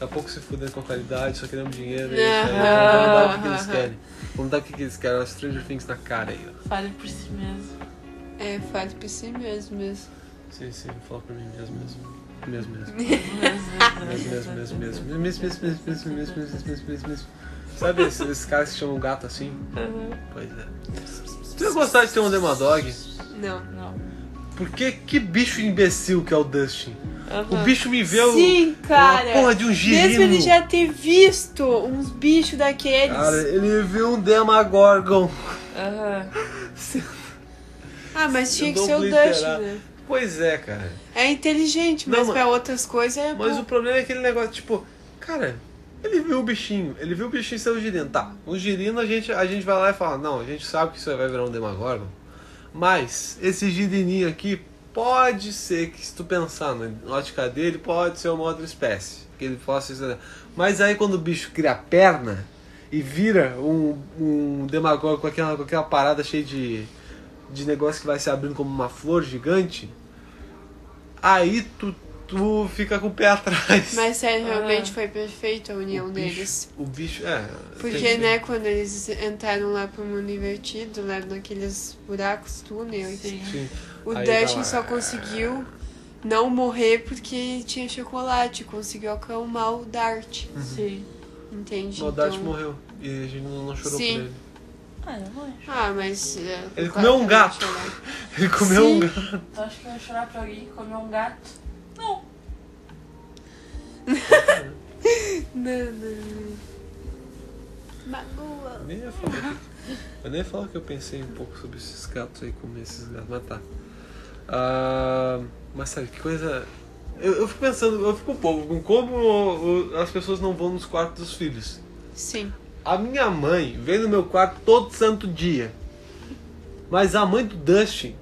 A pouco se fudendo com a qualidade, só queremos dinheiro. E isso aí, vamos dar o que, eles querem. Vamos dar o que, eles querem. Ó, Stranger Things na cara aí, ó. Fale por si mesmo. É, fale por si mesmo mesmo. Sim, sim, fala pra mim mesmo, mesmo. Mesmo, mesmo. Mesmo, Mesmo, mesmo, mesmo, mesmo. Mesmo, mesmo, mesmo, mesmo, mesmo, mesmo, mesmo, mesmo, mesmo, mesmo. Sabe esses, esses caras que chamam gato assim? Uhum. Pois é. Tu ia gostar de ter um Demadog? Não. Não. Porque que bicho imbecil que é o Dustin. O Uhum. bicho me vê o- Sim, cara. uma porra de um girino. Mesmo ele já ter visto uns bichos daqueles. Cara, ele viu um Demagorgon. Aham. ah, mas tinha que ser o. Dustin, né? Pois é, cara. É inteligente, Não, mas mas- pra outras coisas é. Mas bom. o problema é aquele negócio, tipo, cara, ele viu o bichinho, ele viu o bichinho ser o girino. Tá, o girino a gente, a gente vai lá e fala, não, a gente sabe que isso aí vai virar um Demagorgon. Mas esse girininho aqui pode ser que se tu pensar na ótica dele, pode ser uma outra espécie. Que ele possa. Mas aí quando o bicho cria a perna e vira um, um Demagorgon com aquela, com aquela parada cheia de, de negócio que vai se abrindo como uma flor gigante, aí tu, tu fica com o pé atrás. Mas sério, realmente Ah. foi perfeito a união o deles. bicho, o bicho, é. Porque, né, quando eles entraram lá pro mundo invertido, lá naqueles buracos, túneis, Sim. Sim. O Aí Dustin tava- só conseguiu não morrer porque tinha chocolate, conseguiu acalmar o Dart, Sim. entende? O Dart Então- morreu e a gente não, não chorou Sim. por ele. Ah, eu não acho. Ah, mas. é, Ele claro comeu um gato. vou. Ele comeu Sim. um gato. Tu acha que eu ia chorar pra alguém que comeu um gato? Não. Não, não, não. Magoa. Eu nem ia falar que, eu nem ia falar que eu pensei um pouco sobre esses gatos aí, comer esses gatos, mas tá. Ah, mas sabe, que coisa. Eu, eu fico pensando, eu fico um pouco com como o- o- as pessoas não vão nos quartos dos filhos. Sim. A minha mãe vem no meu quarto todo santo dia. Mas a mãe do Dustin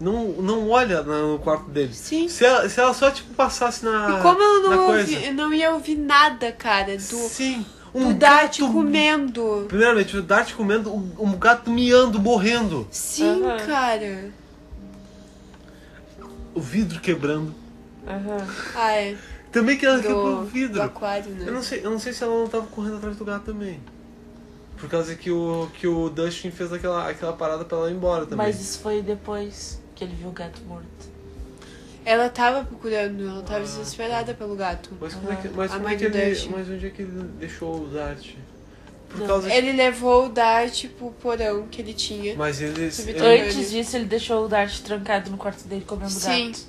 não, não olha no quarto dele. Sim. Se ela, se ela só tipo passasse na. E como eu não, ouvi, não ia ouvir nada, cara, do, Sim. do Um Dart gato- comendo. Primeiramente, o Dart comendo, um gato miando, morrendo. Sim, Aham. cara. O vidro quebrando. Aham. Ah, é. Também que ela quebrou o Do, do vidro. aquário, né? Eu não, sei, eu não sei se ela não tava correndo atrás do gato também. Por causa que o, que o Dustin fez aquela, aquela parada pra ela ir embora também. Mas isso foi depois que ele viu o gato morto. Ela tava procurando, ela tava desesperada pelo gato. Mas como é que, mas A como é mãe que do ele. Dustin. Mas onde é que ele deixou o Dart? Por Não, causa Ele levou o Dart pro porão que ele tinha. Mas ele. Subterrâneo. ele Antes disso, ele deixou o Dart trancado no quarto dele comendo Sim. gato.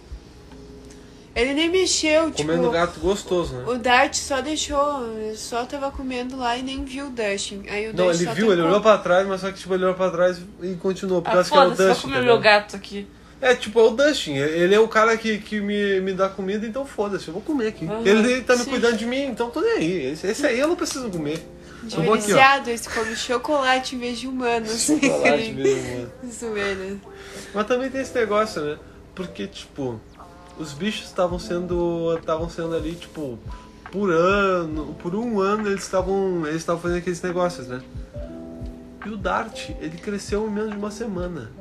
Ele nem mexeu, tipo. comendo gato gostoso, né? O Dart só deixou, ele só tava comendo lá e nem viu o Dustin. Aí o Não, Dart ele só viu, ele olhou pra trás, mas só que tipo, ele olhou pra trás e continuou. Por Ah, causa que era o Dustin. comer entendeu? meu gato aqui. É, tipo, é o Dustin. Ele é o cara que, que me, me dá comida, então foda-se, eu vou comer aqui. Aham, ele, ele tá me sim. cuidando de mim, então tô nem aí. Esse, esse aí eu não preciso comer. Ó. Diferenciado, esse come chocolate em vez de humanos. Chocolate mesmo, mano. Zoeira. Mas também tem esse negócio, né? Porque, tipo, os bichos estavam sendo. estavam sendo ali, tipo, por ano. Por um ano eles estavam. Eles estavam fazendo aqueles negócios, né? E o Dart, ele cresceu em menos de uma semana.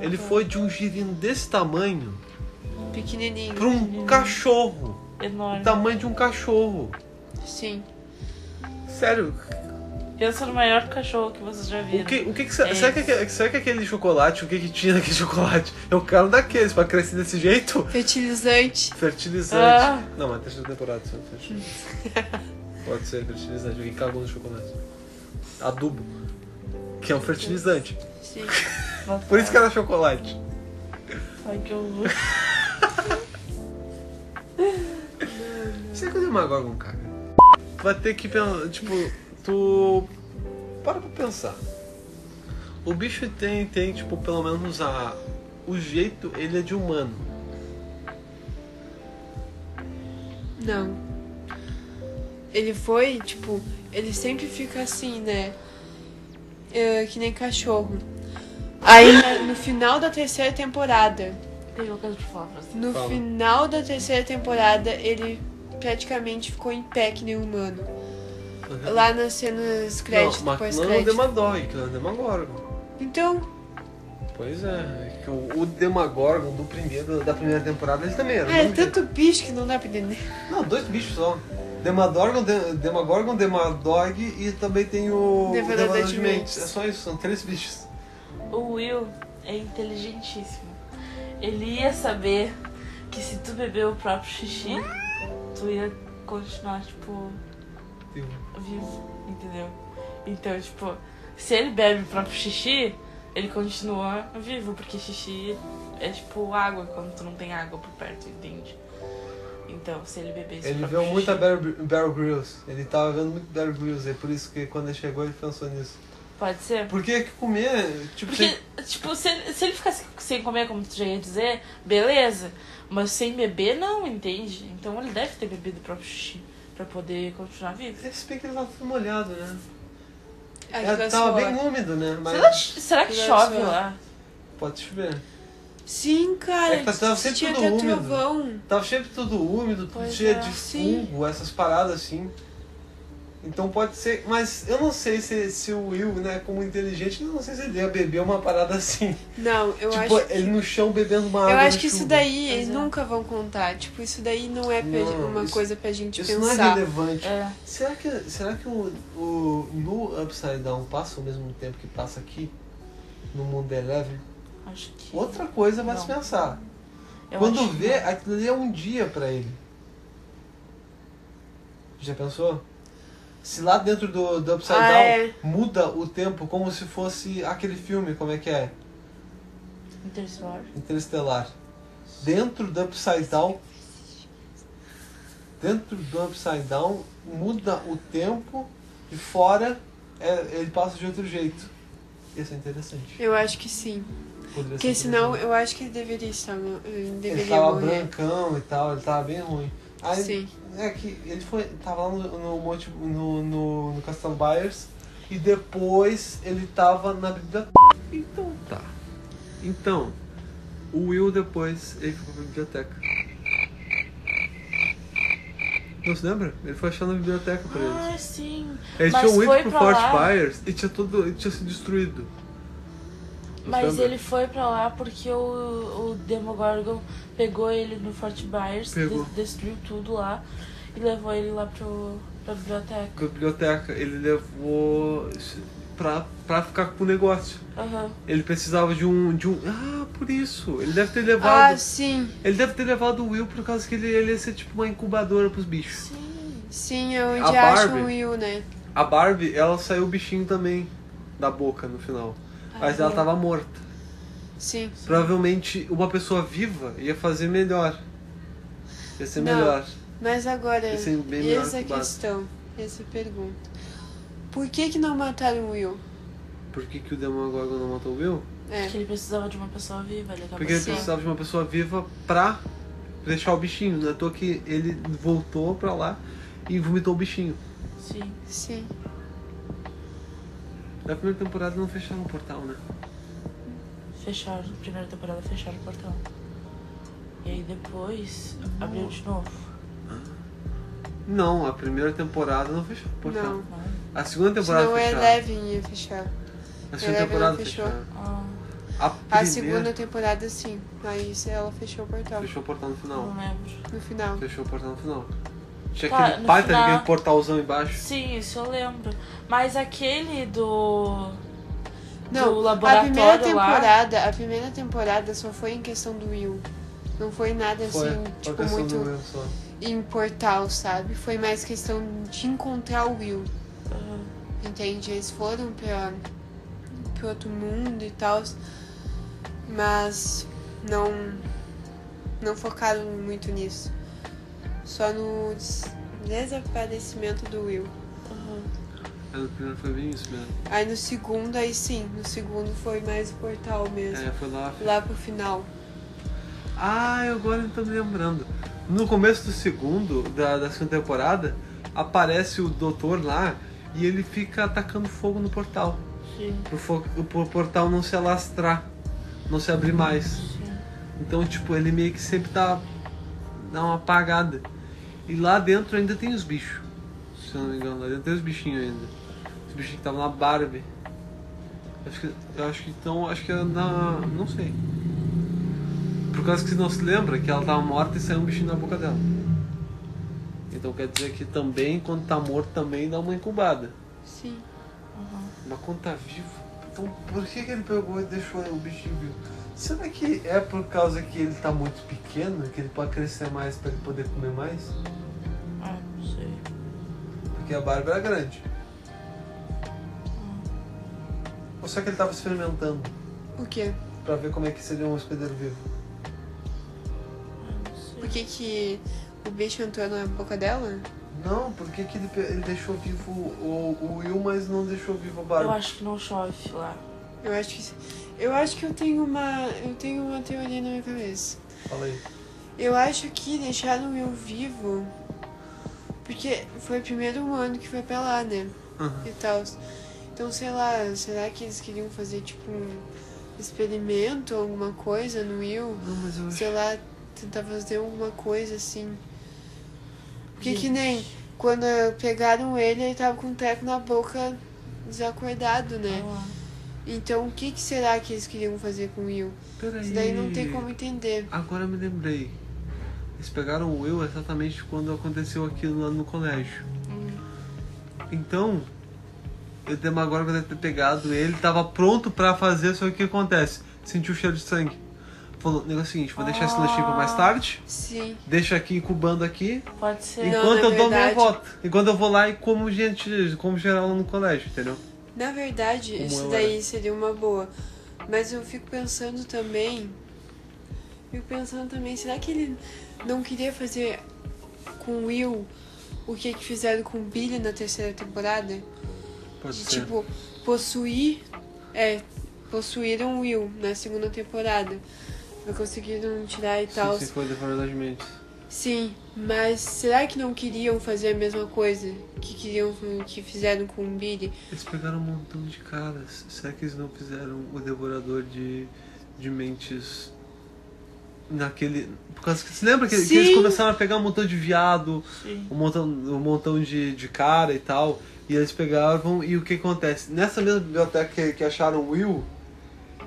Ele foi de um girino desse tamanho Pequenininho. pra um cachorro. O Enorme. tamanho de um cachorro. Sim. Sério, Pensa no maior cachorro que vocês já viram. o que, o que, que, É será, que, será que aquele chocolate, o que, que tinha naquele chocolate? Eu quero daqueles pra crescer desse jeito? Fertilizante. Fertilizante. Ah. Não, mas terceira temporada. Pode ser fertilizante. Alguém cagou no chocolate. Adubo. Que é um fertilizante. Sim. Por isso que era chocolate. Ai, que horror. Será que o Demagorgon caga? Tu vai ter que pensar. Tipo, tu. Para pra pensar. O bicho tem, tem tipo, pelo menos a. O jeito, ele é de humano. Não. Ele foi, tipo, ele sempre fica assim, né? É, que nem cachorro. Aí no final da terceira temporada, Tem uma coisa pra falar pra você. no Fala. final da terceira temporada, ele praticamente ficou em pé que nem humano. Lá nas cenas créditos, não, depois não é o. Demagog, que é o Demagorgon. Então, Pois é, é que o, o Demagorgon do primeiro, da primeira temporada, ele também era. do é mesmo jeito. tanto bicho que não dá pra entender. Não, dois bichos só. Demagorgon, de, Demagorgon, Demadog e também tem o Devorador de de Mentes. Mentes. É só isso, são três bichos. O Will é inteligentíssimo. Ele ia saber que se tu beber o próprio xixi, tu ia continuar, tipo, Viu? vivo, entendeu? Então, tipo, se ele bebe o próprio xixi, ele continua vivo, porque xixi é tipo água quando tu não tem água por perto, entende? Então, se ele beber esse Ele viu xixi, Bear, Bear Grylls. Ele tava vendo muito Bear Grylls, é por isso que quando ele chegou ele pensou nisso. Pode ser? Por que que comer, tipo, Porque, sem- tipo, se ele, se ele ficasse sem comer, como tu já ia dizer, beleza. Mas sem beber, não, entende? Então ele deve ter bebido o próprio xixi pra poder continuar vivo. Se bem que ele tava tudo molhado, né? Acho É, tava bem úmido, né? Mas Será, será que chove lá? pode chover. Sim, cara. É que tava sempre tinha tudo úmido. trovão. Tava sempre tudo úmido, tudo Pois cheio é. de fungo, essas paradas assim. Então pode ser, mas eu não sei se, se o Will, né, como inteligente, eu não sei se ele ia beber uma parada assim. Não, eu tipo, acho. ele no chão bebendo uma água. Eu acho que isso daí eles é. nunca vão contar. Tipo, isso daí não é Não, uma isso- coisa pra gente Isso não é pensar. relevante. É. Será que, será que o, o, no Upside Down passa ao mesmo tempo que passa aqui? No mundo Eleven? Acho que. Outra coisa vai se pensar. eu Quando que vê, aquilo ali é um dia pra ele. Já pensou? Se lá dentro do, do Upside Ah, Down é. muda o tempo como se fosse aquele filme, como é que é? Interstellar. Interestelar. Dentro do Upside Down. Dentro do Upside Down muda o tempo e fora é, ele passa de outro jeito. Isso é interessante. Eu acho que sim. Poderia Porque senão eu acho que ele deveria estar. Ele ele deveria tava morrer. brancão e tal, ele tava bem ruim. Aí, Sim. É que ele foi. tava lá no, no, Monte- no, no, no Castle Byers e depois ele tava na biblioteca. Então tá. Então, o Will depois ele foi pra biblioteca. Não se lembra? Ele foi achar na biblioteca pra eles. Ah, sim. Eles mas tinham ido pro Fort lá- Byers e tinha tudo. e tinha sido destruído. Mas ele foi pra lá porque o, o Demogorgon pegou ele no Fort de- destruiu tudo lá e levou ele lá pro, pra biblioteca. Com a biblioteca, ele levou pra, pra ficar com o negócio. Aham. Ele precisava de um, de um. Ah, por isso. Ele deve ter levado. Ah, sim. Ele deve ter levado o Will por causa que ele, ele ia ser tipo uma incubadora pros bichos. Sim. Sim, é onde A acham Barbie. o Will, né? A Barbie, ela saiu o bichinho também da boca no final. Mas ela tava morta. Sim. Provavelmente uma pessoa viva ia fazer melhor. Ia ser Não. melhor. Mas agora, Esse é bem melhor essa é a que questão, essa pergunta. Por que que não mataram o Will? Por que, que o Demogorgon não matou o Will? É, Porque ele precisava de uma pessoa viva, ele Porque ele precisava de uma pessoa viva pra deixar o bichinho. Não é à toa que ele voltou pra lá e vomitou o bichinho. Sim. sim. Na primeira temporada não fecharam o portal, né? Fecharam, primeira temporada fecharam o portão. E aí depois abriu de novo. Não, a primeira temporada não fechou o portal. Não. Não. A segunda temporada Senão é fecharam. Eleven ia fechar. A segunda Eleven temporada não fechou. Ah, A, A primeira segunda temporada, sim. Aí ela fechou o portal. fechou o portal no final. não lembro. No final. Fechou o portal no final. Tinha Tá, aquele baita final- aquele portalzão embaixo. Sim, isso eu lembro. Mas aquele do. Não, do a laboratório primeira lá. temporada, a primeira temporada só foi em questão do Will. Não foi nada Foi. assim, Foi a tipo, muito em portal, sabe? Foi mais questão de encontrar o Will. Aham. Entende? Eles foram pra, pro outro mundo e tal. Mas não. Não focaram muito nisso. Só no des- desaparecimento do Will. É, no primeiro foi bem isso mesmo. Aí no segundo, aí sim. No segundo foi mais o portal mesmo. É, foi lá. Lá pro final. Ah, eu agora tô me lembrando. No começo do segundo, da, da segunda temporada, aparece o doutor lá e ele fica atacando fogo no portal. Sim, Pro, fo- pro portal não se alastrar, não se abrir mais. sim. Então, tipo, ele meio que sempre dá, dá uma apagada. E lá dentro ainda tem os bichos. se eu não me engano. Lá dentro tem os bichinhos ainda. Os bichinhos que estavam na Barbie. Acho que, eu acho que então, acho que é na. não sei. Por causa que você não se lembra que ela tava morta e saiu um bichinho na boca dela. Então quer dizer que também, quando tá morto, também dá uma incubada. Sim. Mas quando tá vivo. Então por que, que ele pegou e deixou o bichinho vivo? Será que é por causa que ele tá muito pequeno, que ele pode crescer mais pra ele poder comer mais? Ah, não sei. Porque a Barbie era grande. Ou será que ele tava experimentando O quê? pra ver como é que seria um hospedeiro vivo? Ah, não sei. Por que que o bicho entrou na boca dela? Não, por que, que ele, ele deixou vivo o, o Will, mas não deixou vivo a Eu Barbie? acho que não chove lá. Eu acho que eu acho que eu tenho uma eu tenho uma teoria na minha cabeça. Fala aí. Eu acho que deixaram o Will vivo porque foi o primeiro humano que foi pra lá, né? Aham. E tal. Então, sei lá, será que eles queriam fazer tipo um experimento, alguma coisa no Will? Não, mas eu acho. sei lá, tentar fazer alguma coisa assim. Porque que nem quando pegaram ele, ele tava com um treco na boca desacordado, né? Ah, Então o que, que será que eles queriam fazer com o Will? Peraí. Isso daí não tem como entender. Agora eu me lembrei. Eles pegaram o Will exatamente quando aconteceu aquilo lá no colégio. hum. Então, o Demagorgon deve ter pegado ele, tava pronto pra fazer, só que o que acontece? Sentiu o cheiro de sangue. Falou, negócio é o seguinte, vou deixar esse lanchinho pra mais tarde, Sim. deixa aqui incubando aqui, Pode ser. Não, enquanto na eu dou minha verdade- volta. Enquanto eu vou lá e como gente, como geral no colégio, entendeu? Na verdade, Como isso daí seria uma boa. Mas eu fico pensando também. Fico pensando também, será que ele não queria fazer com Will o que, que fizeram com o Billy na terceira temporada? Pode de ser. tipo possuir é possuíram o Will na segunda temporada não conseguiram tirar e tal Sim, sim, foi devorador das mentes. sim mas será que não queriam fazer a mesma coisa que queriam que fizeram com o Billy Eles pegaram um montão de caras. Será que eles não fizeram o devorador de, de mentes naquele. Por causa que. Você lembra que, que eles começaram a pegar um montão de viado, Sim. um montão, um montão de, de cara e tal. E eles pegavam. E o que acontece? Nessa mesma biblioteca que, que acharam o Will,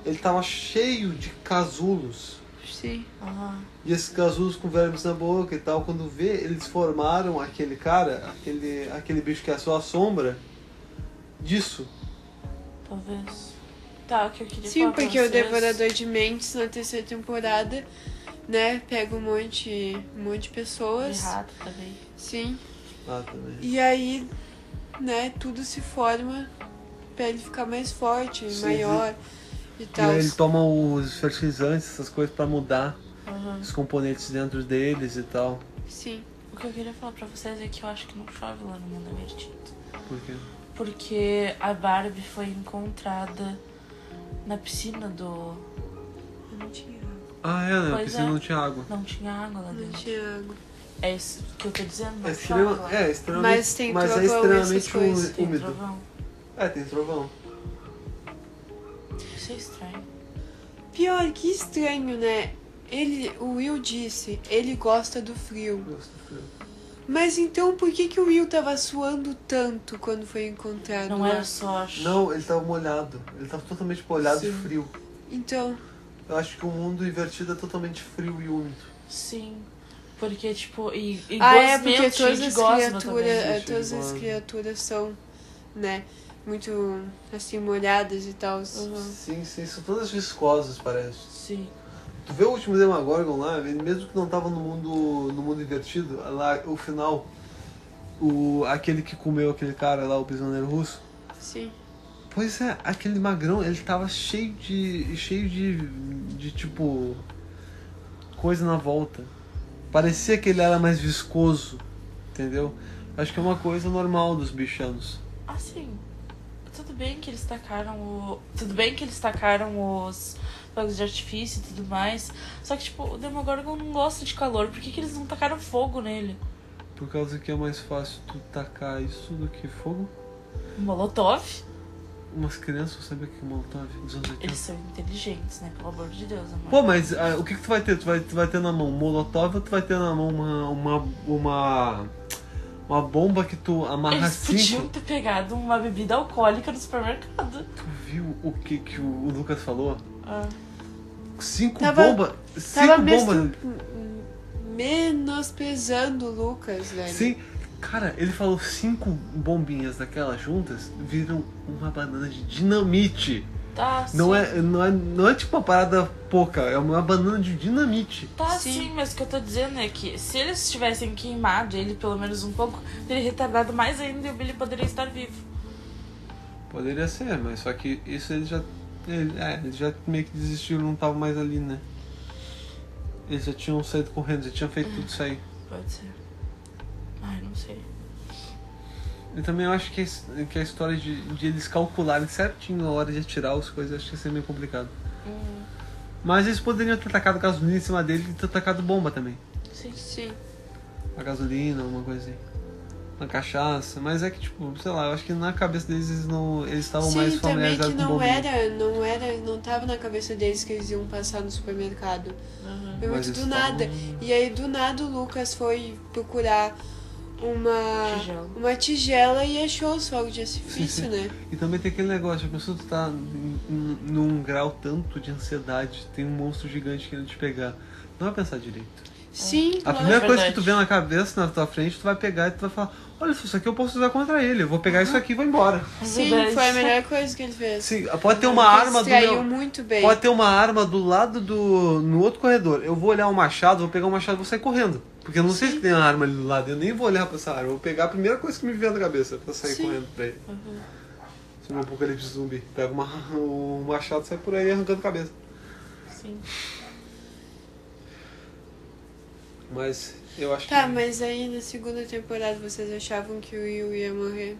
ele tava cheio de casulos. sim Aham. E esses casulos com vermes na boca e tal, quando vê, eles formaram aquele cara, aquele, aquele bicho que é só a sombra, disso. Talvez. Tá, o que eu queria sim porque o Devorador de Mentes na terceira temporada né pega um monte um monte de pessoas rato também. sim Ah, também. E aí, né, tudo se forma pra ele ficar mais forte, Sim, maior e E tal. aí ele toma os fertilizantes, essas coisas pra mudar Aham. os componentes dentro deles e tal. Sim. O que eu queria falar pra vocês é que eu acho que não chove lá no mundo invertido. Por quê? Porque a Barbie foi encontrada na piscina do. Eu não tinha água. Ah, é, né? Porque é. não tinha água. Não tinha água lá Não dentro. tinha água. É isso que eu tô dizendo, É, chove extrema, lá. é extremamente, Mas tem mas é trovão, essas extremamente coisas. Tem úmido. trovão. É, tem trovão. Isso é estranho. Pior, que estranho, né? Ele, o Will disse, ele gosta do frio. Gosto do frio. Mas então por que, que o Will tava suando tanto quando foi encontrado Não lá? era só. a- Não, ele tava molhado. Ele tava totalmente molhado e Sim. frio. Então, Eu acho que o mundo invertido é totalmente frio e úmido. Sim. Porque, tipo, e, e ah, é porque todas gente as é, Gente, todas as criaturas são, né, muito assim molhadas e tal. Uhum. Sim, sim, são todas viscosas, parece. Sim. Tu vê o último Demagorgon lá, mesmo que não tava no mundo, no mundo invertido, lá, o final, o, aquele que comeu aquele cara lá, o prisioneiro russo, Sim. Pois é, aquele magrão, ele tava cheio de. cheio de. de tipo. coisa na volta. Parecia que ele era mais viscoso, entendeu? Acho que é uma coisa normal dos bichanos. Assim, tudo bem que eles tacaram o. Tudo bem que eles tacaram os fogos de artifício e tudo mais. Só que, tipo, o Demogorgon não gosta de calor. Por que, que eles não tacaram fogo nele? Por causa que é mais fácil tu tacar isso do que fogo. Molotov? Umas crianças sabem o que é Molotov dos anos 80. Eles são inteligentes, né? Pelo amor de Deus, amor. Pô, mas ah, o que, que tu vai ter? Tu vai, tu vai ter na mão Molotov ou tu vai ter na mão uma. uma. uma. Uma bomba que tu amarra Eles cinco. podiam ter pegado uma bebida alcoólica no supermercado. Tu viu o que, que o Lucas falou? Ah, Cinco bombas. Cinco bombas. menosprezando o Lucas, velho. Sim, cara, ele falou cinco bombinhas daquelas juntas viram uma banana de dinamite. tá, Não sim. é, não, é, não é tipo uma parada pouca, é uma banana de dinamite. Tá Sim. sim. mas o que eu tô dizendo é que se eles tivessem queimado ele pelo menos um pouco, teria retardado mais ainda e o Billy poderia estar vivo. Poderia ser, mas só que isso ele já. Ele, é, eles já meio que desistiram, não estavam mais ali, né? Eles já tinham saído correndo, já tinham feito tudo isso aí. Pode ser. Ai, não sei. E também eu acho que, que a história de, de eles calcularem certinho a hora de atirar as coisas, acho que ia ser meio complicado. Hum, Mas eles poderiam ter tacado gasolina em cima dele e ter tacado bomba também. sim. Sim. A gasolina, alguma coisa assim. Uma cachaça, mas é que tipo, sei lá, eu acho que na cabeça deles eles não. Eles estavam mais familiarizados que com não bombinha. era, não era, não tava na cabeça deles que eles iam passar no supermercado. Uhum. Foi muito do nada. estavam- E aí do nada o Lucas foi procurar uma Tigela. uma tigela e achou os fogos de artifício, Sim, sim. né? E também tem aquele negócio, a pessoa tu tá num grau tanto de ansiedade, tem um monstro gigante querendo te pegar. Não vai pensar direito. Sim, A claro. primeira coisa verdade. que tu vê na cabeça, na tua frente, tu vai pegar e tu vai falar, olha, isso aqui eu posso usar contra ele, eu vou pegar isso aqui e vou embora. Sim, Verdade. foi a melhor coisa que ele fez. Sim, pode ter uma Ele arma do meu... muito bem. Pode ter uma arma do lado do. no outro corredor. Eu vou olhar o machado, vou pegar o machado e vou sair correndo. Porque eu não sei se tem uma arma ali do lado. Eu nem vou olhar pra essa arma. Eu vou pegar a primeira coisa que me vier na cabeça pra sair Sim. correndo pra ele. Uhum. Se um apocalipse zumbi. Pega uma, o machado e sai por aí arrancando cabeça. Sim. Mas eu acho Tá, que. mas aí na segunda temporada vocês achavam que o Will ia morrer?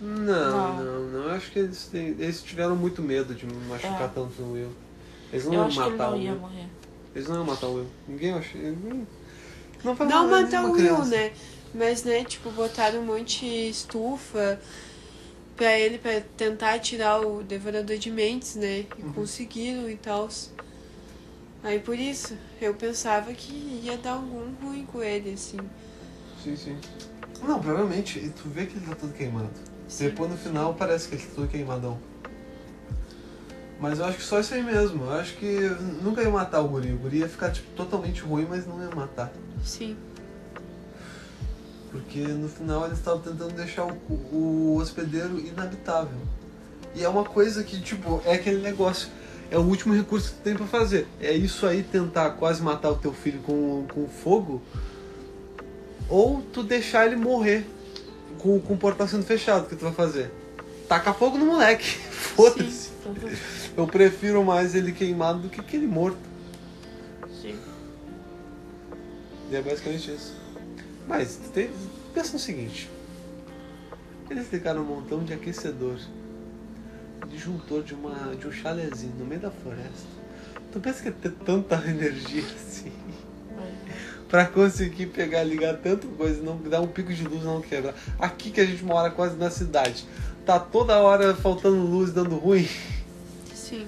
Não, Não. não, não. Eu acho que eles, têm- eles tiveram muito medo de machucar É. tanto o Will. Eles não Eu iam acho que ele matar não o ia Will. morrer. Eles não iam matar o Will. Ninguém acha. ninguém- Não, matar o Will, criança. né? Mas, né, tipo, botaram um monte de estufa pra ele, pra tentar tirar o devorador de mentes, né? E Uhum. conseguiram e tal. Aí por isso, eu pensava que ia dar algum ruim com ele, assim. Sim, sim. Não, provavelmente. E tu vê que ele tá todo queimado. Depois no final parece que ele tá todo queimadão. Mas eu acho que só isso aí mesmo. Eu acho que nunca ia matar o guri. O guri ia ficar tipo, totalmente ruim, mas não ia matar. Sim. Porque no final eles estavam tentando deixar o, o hospedeiro inabitável. E é uma coisa que, tipo, é aquele negócio. É o último recurso que tu tem pra fazer. É isso aí tentar quase matar o teu filho com, com fogo. Ou tu deixar ele morrer com, com o portal sendo fechado. Que tu vai fazer? Taca fogo no moleque. Foda-se. Eu prefiro mais ele queimado do que aquele morto. E é basicamente isso. Mas tem, pensa no seguinte. Eles ligaram um montão de aquecedor, disjuntor de, uma, de um chalezinho no meio da floresta. Tu pensa que ia ter tanta energia assim pra conseguir pegar, ligar tanta coisa, não dar um pico de luz não quebrar. Aqui que a gente mora quase na cidade, tá toda hora faltando luz, dando ruim. Sim.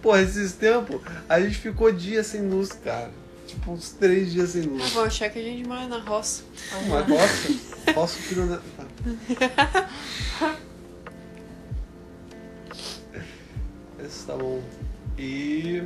Pô, esses tempos a gente ficou dias sem luz, cara. Tipo, uns três dias sem luz. Ah, vão achar que a gente mora na roça. Uma roça? Posso filho da. Tá. Esse tá bom. E.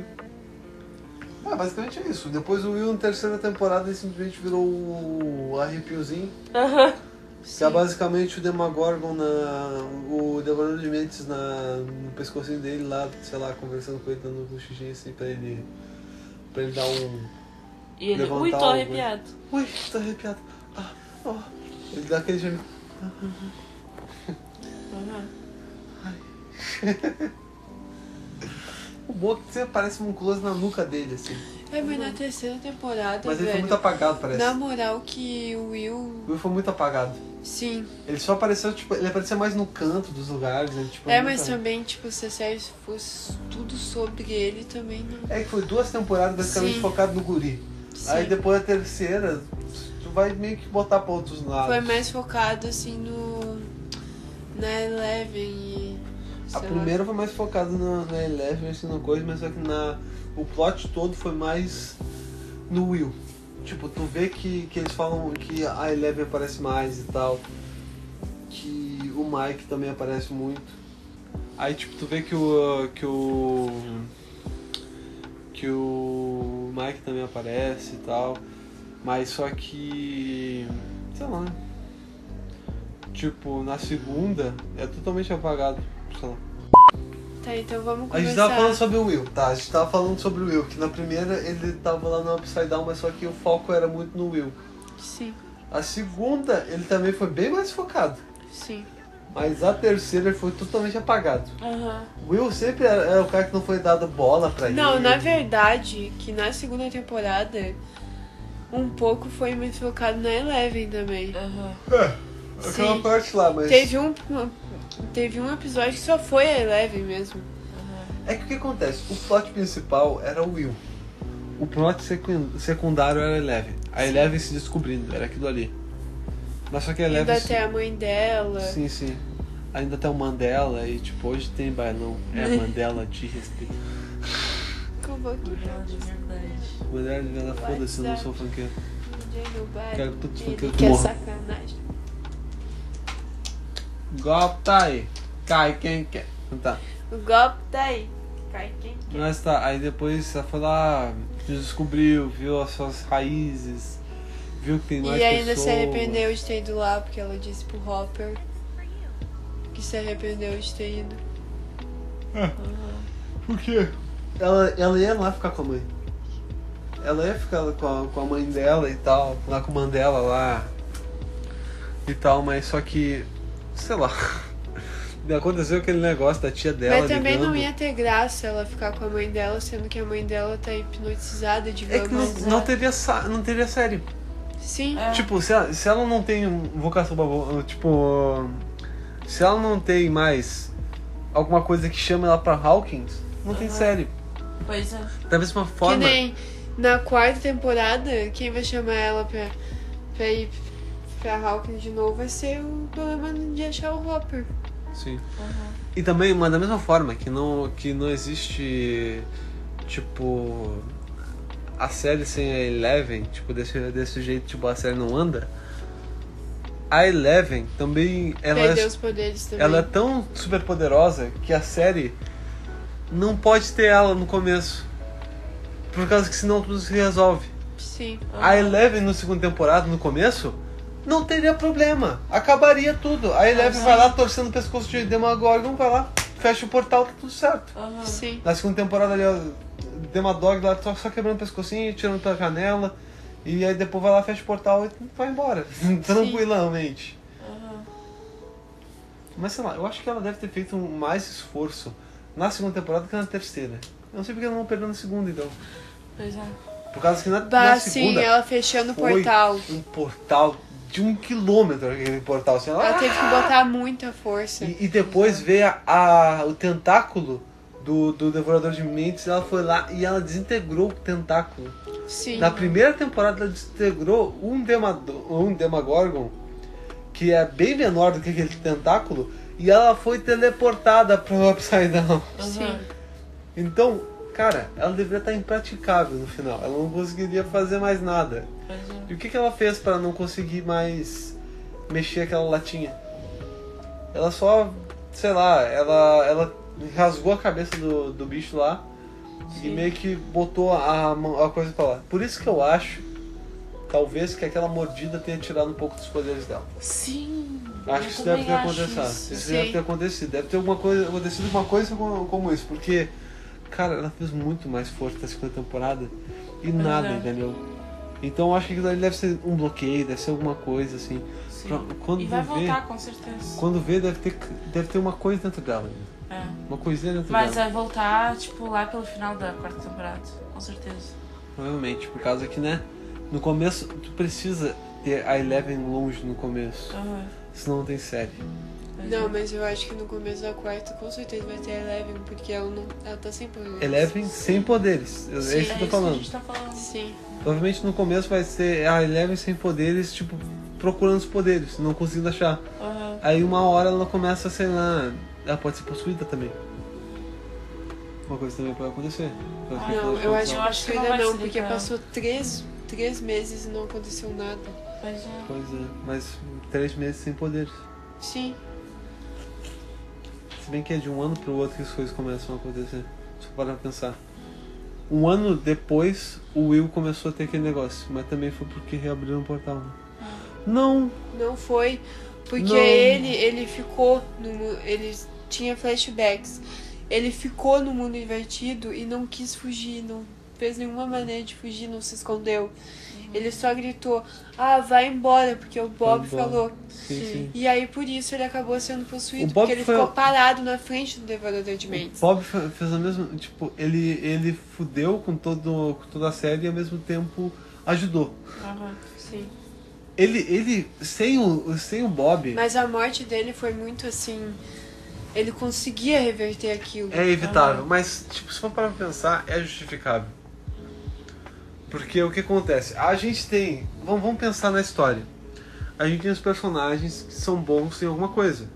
Ah, basicamente é isso. Depois o Will na terceira temporada ele simplesmente virou o arrepiozinho. Aham. Que é basicamente o Demagorgon na. o Devorador de Mentes na, no pescocinho dele lá, sei lá, conversando com ele, dando um cochichinho assim pra ele. pra ele dar um. E ele, ui, tô né? arrepiado. Ui, tô arrepiado. Ah, ó. Ele dá aquele gemido. Aham. O bom é que sempre aparece um close na nuca dele, assim. É, mas na terceira temporada, Mas ele velho. foi muito apagado, parece. Na moral que o Will. O Will foi muito apagado. Sim. Ele só apareceu, tipo, ele aparecia mais no canto dos lugares. Ele, tipo, É, mas também, tipo, se a série fosse tudo sobre ele também não. É que foi duas temporadas basicamente Sim. focado no guri. Sim. Aí depois a terceira, tu vai meio que botar pra outros lados. Foi mais focado assim no. Na Eleven e. A sei lá. primeira foi mais focada na, na Eleven, assim, na coisa, mas só que na, o plot todo foi mais no Will. Tipo, tu vê que, que eles falam que a Eleven aparece mais e tal. Que o Mike também aparece muito. Aí tipo, tu vê que o. que o. Que o Mike também aparece e tal. Mas só que. sei lá. Tipo, na segunda é totalmente apagado. Sei lá. Tá, então vamos A gente começar. tava falando sobre o Will, tá? A gente tava falando sobre o Will, que na primeira ele tava lá no Upside Down, mas só que o foco era muito no Will. Sim, A segunda, ele também foi bem mais focado. sim. Mas a terceira ele foi totalmente apagado. O Will sempre era, era o cara que não foi dado bola pra ele. Não, na verdade, que na segunda temporada, um pouco foi mais focado na Eleven também. Aham. Aquela Sim. parte lá, mas. Teve um, teve um episódio que só foi a Eleven mesmo. É que o que acontece? O plot principal era o Will. O plot secu- secundário era a Eleven. A Eleven se descobrindo, era aquilo ali. Mas só que a Ainda Eleven. se- até a mãe dela. Sim, sim. Ainda tem o Mandela e tipo, hoje tem bailão. É Mandela de respeito. Como que Ela de verdade. Mandela de vela, foda-se, eu não sou funkeiro. Quero que todos os ele funkeiros quer morram. sacanagem. Golpe tá aí. Cai quem quer. Tá. O golpe tá aí. Cai quem quer. Mas tá, aí depois ela foi lá, descobriu, viu as suas raízes, viu que tem mais E ainda pessoas. se arrependeu de ter ido lá, porque ela disse pro Hopper que se arrependeu de ter ido. Por quê? Ela, ela ia lá ficar com a mãe. Ela ia ficar com a, com a mãe dela e tal, lá com o Mandela lá e tal, mas só que, sei lá, aconteceu aquele negócio da tia dela Mas também ligando. não ia ter graça ela ficar com a mãe dela, sendo que a mãe dela tá hipnotizada, É que não, não teria, sa- não teria série. Sim, É. Tipo, se ela, se ela não tem vocação pra tipo, se ela não tem mais alguma coisa que chama ela pra Hawkins, não tem série. Pois é. Da mesma que forma, nem na quarta temporada, quem vai chamar ela pra, pra ir pra Hawkins de novo vai ser o problema de achar o Hopper. Sim. E também, mas da mesma forma que não, que não existe, tipo, a série sem a Eleven, tipo, desse, desse jeito, tipo, a série não anda. A Eleven também, ela Perdeu é, os poderes também. ela é tão super poderosa que a série não pode ter ela no começo. Por causa que senão tudo se resolve. Sim. A Eleven no segunda temporada, no começo, não teria problema. Acabaria tudo. A Eleven vai lá torcendo o pescoço de Demogorgon, vai lá, fecha o portal, tá tudo certo. Aham. Sim. Na segunda temporada ali, ó, Demogorgon lá só, só quebrando o pescocinho, tirando pela canela. E aí depois vai lá, fecha o portal e vai embora. Tranquilamente. Aham. Mas sei lá, eu acho que ela deve ter feito mais esforço na segunda temporada que na terceira. Eu não sei porque ela não perdeu na segunda, então. Pois é. Por causa que na, Bah, na sim, segunda ela fechando o portal. um portal de um quilômetro aquele portal. Assim, ela- Ela teve que botar muita força. e, e depois veio a, a- o tentáculo do, do Devorador de Mentes, ela foi lá e ela desintegrou o tentáculo. Sim. Na primeira temporada ela desintegrou um, Demado- um Demagorgon, que é bem menor do que aquele tentáculo, e ela foi teleportada pro Upside Down. Sim. Então, cara, ela deveria estar impraticável no final. Ela não conseguiria fazer mais nada. Pois é. E o que, que ela fez para não conseguir mais mexer aquela latinha? Ela só, sei lá, ela, ela rasgou a cabeça do, do bicho lá e Sim. meio que botou a, a coisa pra lá. Por isso que eu acho, talvez, que aquela mordida tenha tirado um pouco dos poderes dela. Sim. Acho que isso deve ter acontecido. isso. Isso deve ter acontecido. Deve ter alguma coisa, acontecido uma coisa como, como isso, porque, cara, ela fez muito mais força na segunda temporada e nada, é. entendeu? Então eu acho que aquilo ali deve ser um bloqueio, deve ser alguma coisa assim. Sim. Pra- quando e vai vê- voltar, com certeza. Quando vê, deve ter, deve ter uma coisa dentro dela ainda. É. Uma coisinha dentro Mas dela. vai voltar, tipo, lá pelo final da quarta temporada. Com certeza. Provavelmente, por causa que, né? No começo, tu precisa ter a Eleven longe no começo, Aham. senão não tem série. Pois Não, é. mas eu acho que no começo da quarta com certeza vai ter a Eleven, porque ela não. Ela tá sem poderes. Eleven sem poderes, é Sim, isso que eu tô é falando. a gente tá falando. Sim. Provavelmente no começo vai ser a Eleven sem poderes, tipo, procurando os poderes, não conseguindo achar. Aham. Aí uma hora ela começa, sei lá, ela pode ser possuída também. Uma coisa também pode acontecer. Pode Ah, Não, eu acho que eu acho que não ainda não, porque passou três, três meses e não aconteceu nada. Pois é. Pois é, mas três meses sem poderes. Sim. Se bem que é de um ano pro outro que as coisas começam a acontecer. Só para pensar. Um ano depois, o Will começou a ter aquele negócio, mas também foi porque reabriram o portal. né? Não, Não foi. Porque Não. ele, ele ficou no Ele tinha flashbacks. Ele ficou no mundo invertido e não quis fugir, não fez nenhuma maneira de fugir, não se escondeu. Ele só gritou, ah, vai embora, porque o Bob falou. sim, sim. E aí por isso ele acabou sendo possuído, O Bob porque ele foi- ficou parado na frente do devorador de O mentes. Bob fe- fez a mesma. Tipo, ele, ele fudeu com, todo, com toda a série e ao mesmo tempo ajudou. Aham. Sim. Ele, ele sem, o, sem o Bob, Mas a morte dele foi muito assim. Ele conseguia reverter aquilo. é evitável. Mas, tipo, se for para pensar, é justificável. Porque o que acontece? A gente tem. Vamos, vamos pensar na história. A gente tem os personagens que são bons em alguma coisa.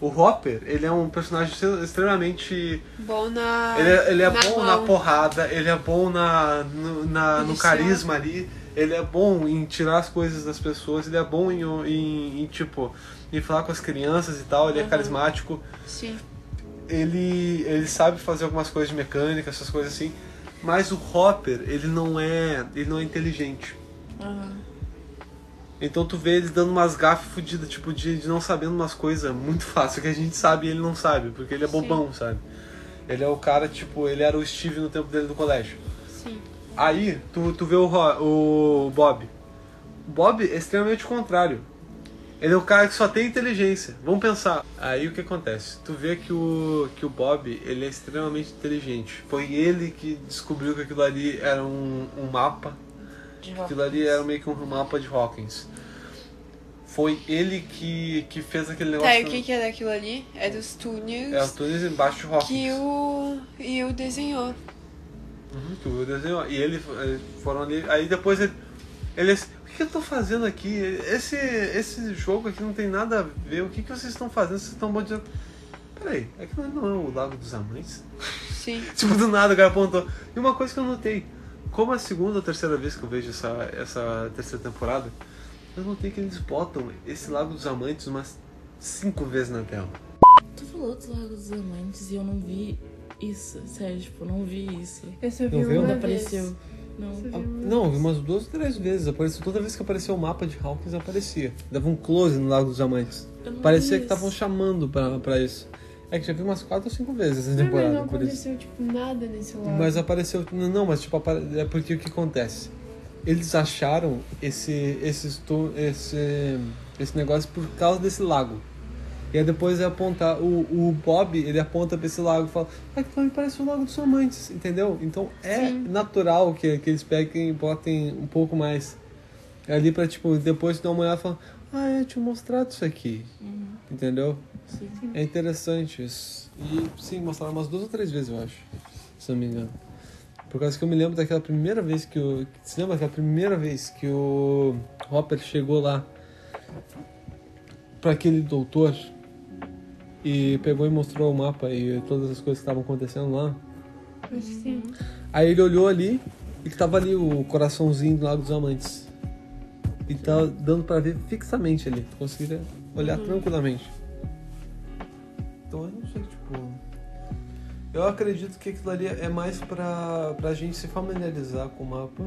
O Hopper, ele é um personagem extremamente Bom na. Ele é, ele é na bom na mão. porrada, ele é bom na, no, na- no carisma ali, ele é bom em tirar as coisas das pessoas, ele é bom em, em, em, tipo, em falar com as crianças e tal, ele é Uhum. carismático, Sim. ele, ele sabe fazer algumas coisas de mecânica, essas coisas assim, mas o Hopper, ele não é, ele não é inteligente. Aham. Então tu vê ele dando umas gafas fodidas, tipo, de, de não sabendo umas coisas muito fácil que a gente sabe e ele não sabe, porque ele é Sim. bobão, sabe? Ele é o cara, tipo, ele era o Steve no tempo dele no colégio. Sim. Aí, tu, tu vê o, o Bob. O Bob é extremamente o contrário. Ele é o cara que só tem inteligência. Vamos pensar. Aí o que acontece? Tu vê que o, que o Bob, ele é extremamente inteligente. Foi ele que descobriu que aquilo ali era um, um mapa. De Aquilo ali era meio que um mapa de Hawkins. Foi ele que, que fez aquele negócio. Tá, e o que, que era aquilo ali? Era os túneis É, o túneis embaixo de Hawkins. que o. E o desenhou. Uhum, que o desenhou. E ele foram ali. Aí depois ele. ele que que eu tô fazendo aqui? Esse, esse jogo aqui não tem nada a ver. O que, que vocês estão fazendo? Vocês estão dizendo. Peraí, aquilo não é o Lago dos Amantes? Sim. tipo, do nada o cara apontou. E uma coisa que eu notei. Como a segunda ou terceira vez que eu vejo essa, essa terceira temporada, eu notei que eles botam esse Lago dos Amantes umas cinco vezes na tela. Tu falou dos Lagos dos Amantes e eu não vi isso. Sério, tipo, não vi isso. Eu só Não vi viu? uma Quando vez. apareceu. Não. Vi Ah, Não, umas duas ou três vezes. Apareceu, toda vez que apareceu o mapa de Hawkins aparecia. Dava um close no Lago dos Amantes. Parecia que estavam chamando pra, pra isso. É que já vi umas quatro ou cinco vezes essa Não, mas temporada. não por isso. aconteceu, tipo, nada nesse lado. Mas apareceu. Não, mas tipo, é porque o que acontece? Eles acharam esse, esse, esse, esse negócio por causa desse lago. E aí depois é apontar. O, o Bob, ele aponta pra esse lago e fala, ah, que também parece o Lago dos Amantes, entendeu? Então é Sim. natural que, que eles peguem e botem um pouco mais. Ali pra, tipo, depois dar uma olhada e falar, ah, eu tinha mostrado isso aqui. Uhum. Entendeu? Sim. É interessante isso. E sim, mostraram umas duas ou três vezes, eu acho. Se não me engano. Por causa que eu me lembro daquela primeira vez que o. Você lembra daquela primeira vez que o Hopper chegou lá pra aquele doutor e pegou e mostrou o mapa e todas as coisas que estavam acontecendo lá? Acho que sim. Aí ele olhou ali e que tava ali o coraçãozinho do Lago dos Amantes. E tava dando pra ver fixamente ali. Tu conseguiria olhar tranquilamente. Então eu não sei, tipo. Eu acredito que aquilo ali é mais pra, pra gente se familiarizar com o mapa.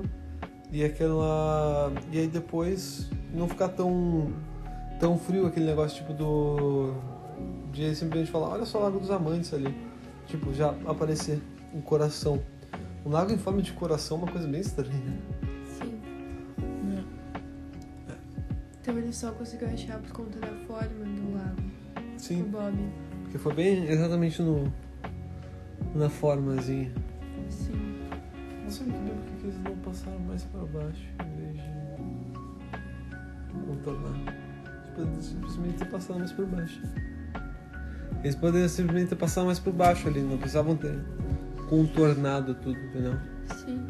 E aquela. E aí depois não ficar tão. tão frio aquele negócio tipo do. De simplesmente falar, olha só o Lago dos Amantes ali. Tipo, já aparecer um coração. Um lago em forma de coração é uma coisa bem estranha. Sim. Não. Então ele só conseguiu achar por conta da forma do lago. O Sim, Bob. porque foi bem exatamente no. na formazinha. Sim. Não sei muito bem porque que eles não passaram mais pra baixo em vez de contornar. Poderiam simplesmente ter passado mais por baixo. Eles poderiam simplesmente ter passado mais por baixo ali, não precisavam ter contornado tudo, entendeu? Sim.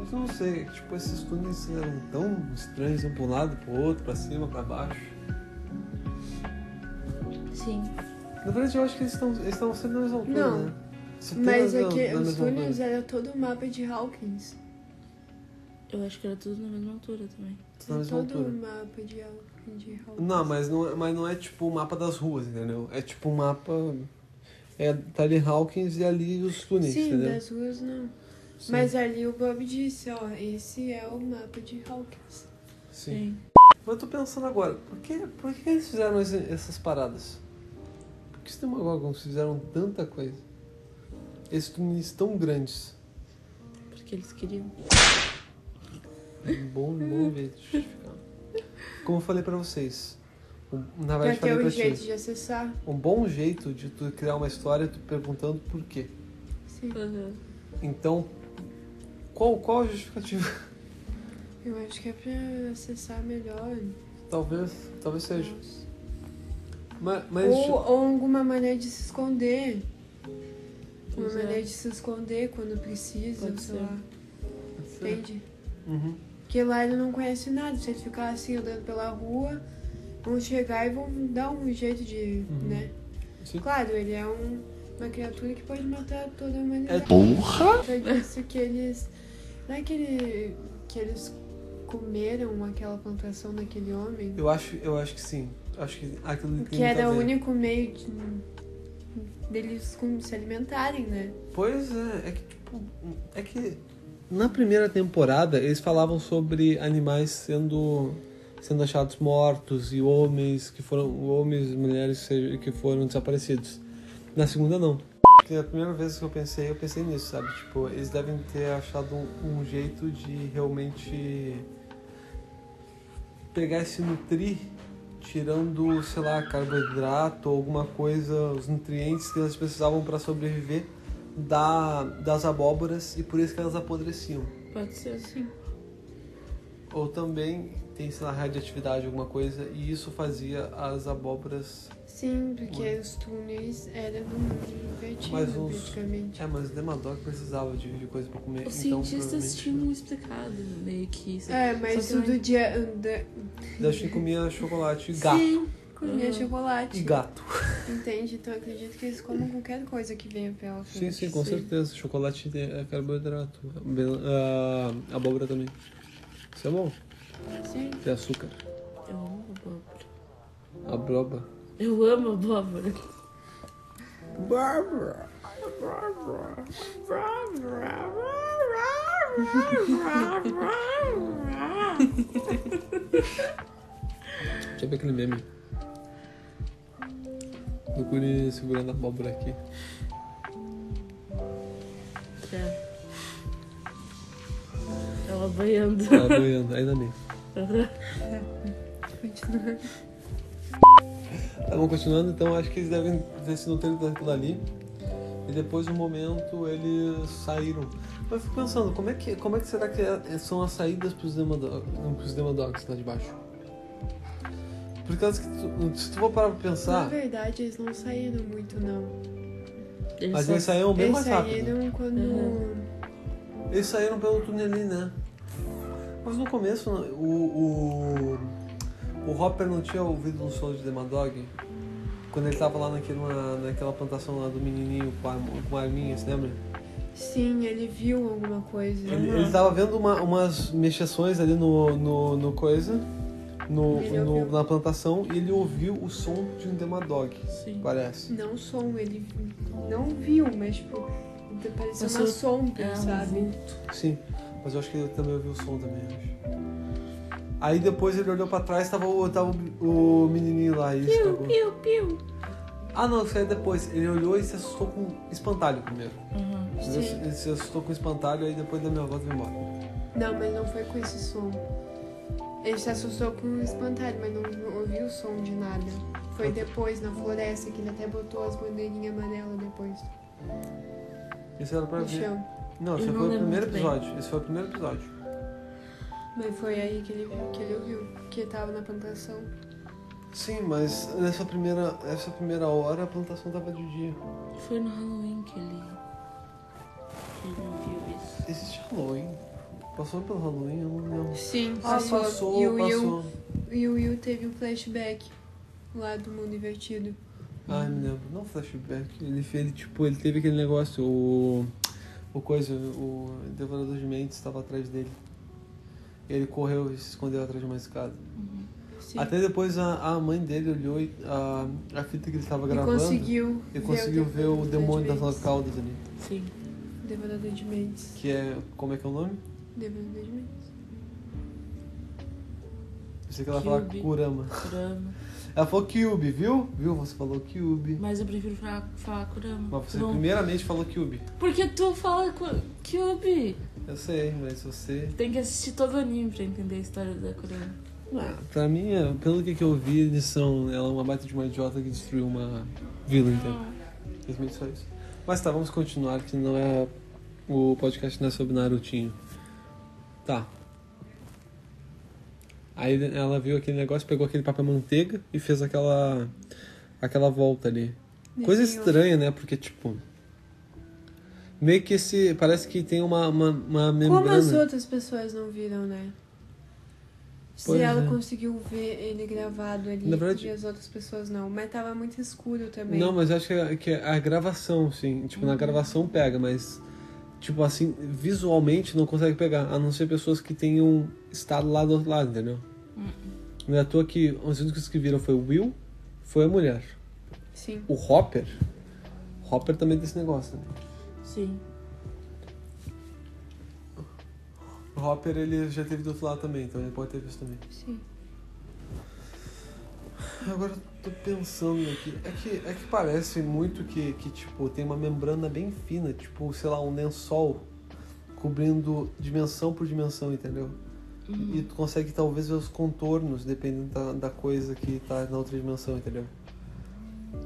Mas eu não sei, tipo, esses túneis eram tão estranhos, um pra um lado, pro outro, pra cima, pra baixo. Sim. Na verdade, eu acho que eles estão eles estão sempre na mesma altura, Não. né? Mas na- é que na os túneis coisa. era todo o mapa de Hawkins. Eu acho que era tudo na mesma altura também. Na É mesma todo altura. um mapa de, Al- de Hogwarts. Não, mas não, é- mas não é tipo o mapa das ruas, entendeu? É tipo um mapa. É, tá ali Hawkins e ali os túneis, Sim, entendeu? das ruas não. Sim, Mas ali o Bob disse, ó, esse é o mapa de Hawkins. Sim. Mas eu tô pensando agora, por que, por que eles fizeram esse- essas paradas? Por que os Demogorgons fizeram tanta coisa? Esses túneis tão grandes. Porque eles queriam. Um bom, bom jeito de justificar. Como eu falei pra vocês. um- na Pra verdade, um pra jeito ti. de acessar. Um bom jeito de tu criar uma história é tu perguntando por quê. Sim. Uhum. Então, qual, qual a justificativa? Eu acho que é pra acessar melhor. Talvez, talvez seja. Nossa. Mas, mas Ou, ou alguma maneira de se esconder. Uma Pois é. maneira de se esconder quando precisa, Pode sei ser. lá. Entende? Uhum. Porque lá ele não conhece nada. Se ele ficar assim andando pela rua, vão chegar e vão dar um jeito de. Uhum. né? Sim. Claro, ele é um, uma criatura que pode matar toda a humanidade. É porra! Foi disso que eles. Não é que, ele, que eles comeram aquela plantação daquele homem? Eu acho, eu acho que sim. Acho que aquilo Que era o único meio de, deles se alimentarem, né? Pois é, é que tipo. É que na primeira temporada eles falavam sobre animais sendo sendo achados mortos e homens que foram homens e mulheres que foram desaparecidos. Na segunda não. Porque a primeira vez que eu pensei, eu pensei nisso, sabe? Tipo, eles devem ter achado um, um jeito de realmente pegar esse nutri tirando, sei lá, carboidrato ou alguma coisa, os nutrientes que elas precisavam para sobreviver da, das abóboras e por isso que elas apodreciam. Pode ser assim. Ou também tem, sei lá, radioatividade, alguma coisa, e isso fazia as abóboras. Sim, porque os túneis eram do mundo invertido, Mas os- praticamente. É, mas o Demadog precisava de, de coisa pra comer. Os então, cientistas tinham explicado meio que isso. É, mas o do dia. Da... Que comia chocolate e gato. Sim, comia Uhum. chocolate. E gato. Entende? Então eu acredito que eles comam qualquer coisa que venha pela Sim, frente. sim, com Sim. certeza. Chocolate é carboidrato. Bel- ah, abóbora também. Isso é bom. Sim. Tem açúcar. Eu amo abóbora. Abroba. Eu amo abóbora. Bárbara. Deixa eu ver aquele meme. Procure segurando a abóbora aqui. É. Ela banhando. Tá boiando, ainda nem. Continua. Tá bom, continuando, então acho que eles devem ter se nutrido daquilo ali. E depois, no momento, eles saíram. Mas eu fico pensando, como é que, como é que será que é- são as saídas pros Demodogs, pros Demodogs lá de baixo? Por causa que tu, se tu for parar pra Na pensar, verdade, eles não saíram muito, não. Eles mas eles saíram bem eles mais rápido. saíram quando. Uhum. Eles saíram pelo túnel ali, né? Mas no começo, o, o, o Hopper não tinha ouvido um som de Demadog? Quando ele tava lá naquela, naquela plantação lá do menininho com a, com arminha, você lembra? Sim, ele viu alguma coisa. Ele, ele tava vendo uma- umas mexações ali no, no, no coisa, no, no- na plantação, e ele ouviu o som de um Demadog, Sim. parece. Não som, ele não viu, mas tipo, parecia uma sombra, É, um sabe? vulto. Sim, mas eu acho que ele também ouviu o som também, acho. Aí depois ele olhou pra trás, tava, o- tava o, o menininho lá e Piu, piu, piu. Ah não, isso aí é depois. Ele olhou e se assustou com espantalho primeiro. Uhum. Ele, Sim. ele se assustou com espantalho, aí depois da minha volta foi embora. Não, mas não foi com esse som. Ele se assustou com o espantalho, mas não ouviu o som de nada. Foi depois, na floresta, que ele até botou as bandeirinhas amarelas depois Isso era pra no ver. chão. Não, esse Eu não foi o primeiro muito bem. episódio. Esse foi o primeiro episódio. Mas foi aí que ele viu, que ele ouviu, que tava na plantação. Sim, mas nessa primeira, nessa primeira hora a plantação tava de dia. Foi no Halloween que ele. que ele não viu isso. Existe Halloween? Passou pelo Halloween? Eu não lembro. Sim, Ah, passou, e o Will, passou. e o Will teve um flashback lá do mundo invertido. Ah, me lembro. Não flashback. Ele, fez- tipo, ele teve aquele negócio, o. O coisa, o Devorador de Mentes estava atrás dele. Ele correu e se escondeu atrás de uma escada. Sim. Até depois a, a mãe dele olhou e a, a fita que ele estava gravando conseguiu e ver conseguiu o ver o demônio das de nove mentes. caudas ali. Sim. Devorador de mentes. Que é. Como é que é o nome? Devorador de mentes. Eu sei que ela fala. Kurama. Kurama. Ela falou Kyubi, viu? Viu? Você falou Kyubi. Mas eu prefiro falar, falar Kurama. Mas você Não. primeiramente falou Kyubi. Porque tu fala Kyubi. Eu sei, mas você. Tem que assistir todo o anime pra entender a história da Kurama. Ah, pra mim, é, pelo que, que eu vi, eles são. Ela é uma baita de uma idiota que destruiu uma vila inteira. Simplesmente só isso. Mas tá, vamos continuar, que não é. O podcast não é sobre Narutinho. Tá. Aí ela viu aquele negócio, pegou aquele papel manteiga e fez aquela. aquela volta ali. Coisa Desenhou. estranha, né? Porque, tipo. Meio que esse. Parece que tem uma, uma, uma membrana. Como as outras pessoas não viram, né? Se Pois ela é. conseguiu ver ele gravado ali verdade- e as outras pessoas não. Mas tava muito escuro também. Não, mas eu acho que é, que a gravação, sim. Tipo, na gravação pega, mas. Tipo assim, visualmente não consegue pegar. A não ser pessoas que tenham estado lá do outro lado, entendeu? Não é à toa que os únicos que viram foi o Will, foi a mulher. Sim. O Hopper. Hopper também tem esse negócio, né? Sim. O Hopper ele já teve do outro lado também, então ele pode ter visto também. Sim. Agora tô pensando aqui. É que, é que parece muito que, que, tipo, tem uma membrana bem fina, tipo, sei lá, um lençol cobrindo dimensão por dimensão, entendeu? E tu consegue talvez ver os contornos, dependendo da, da coisa que tá na outra dimensão, entendeu?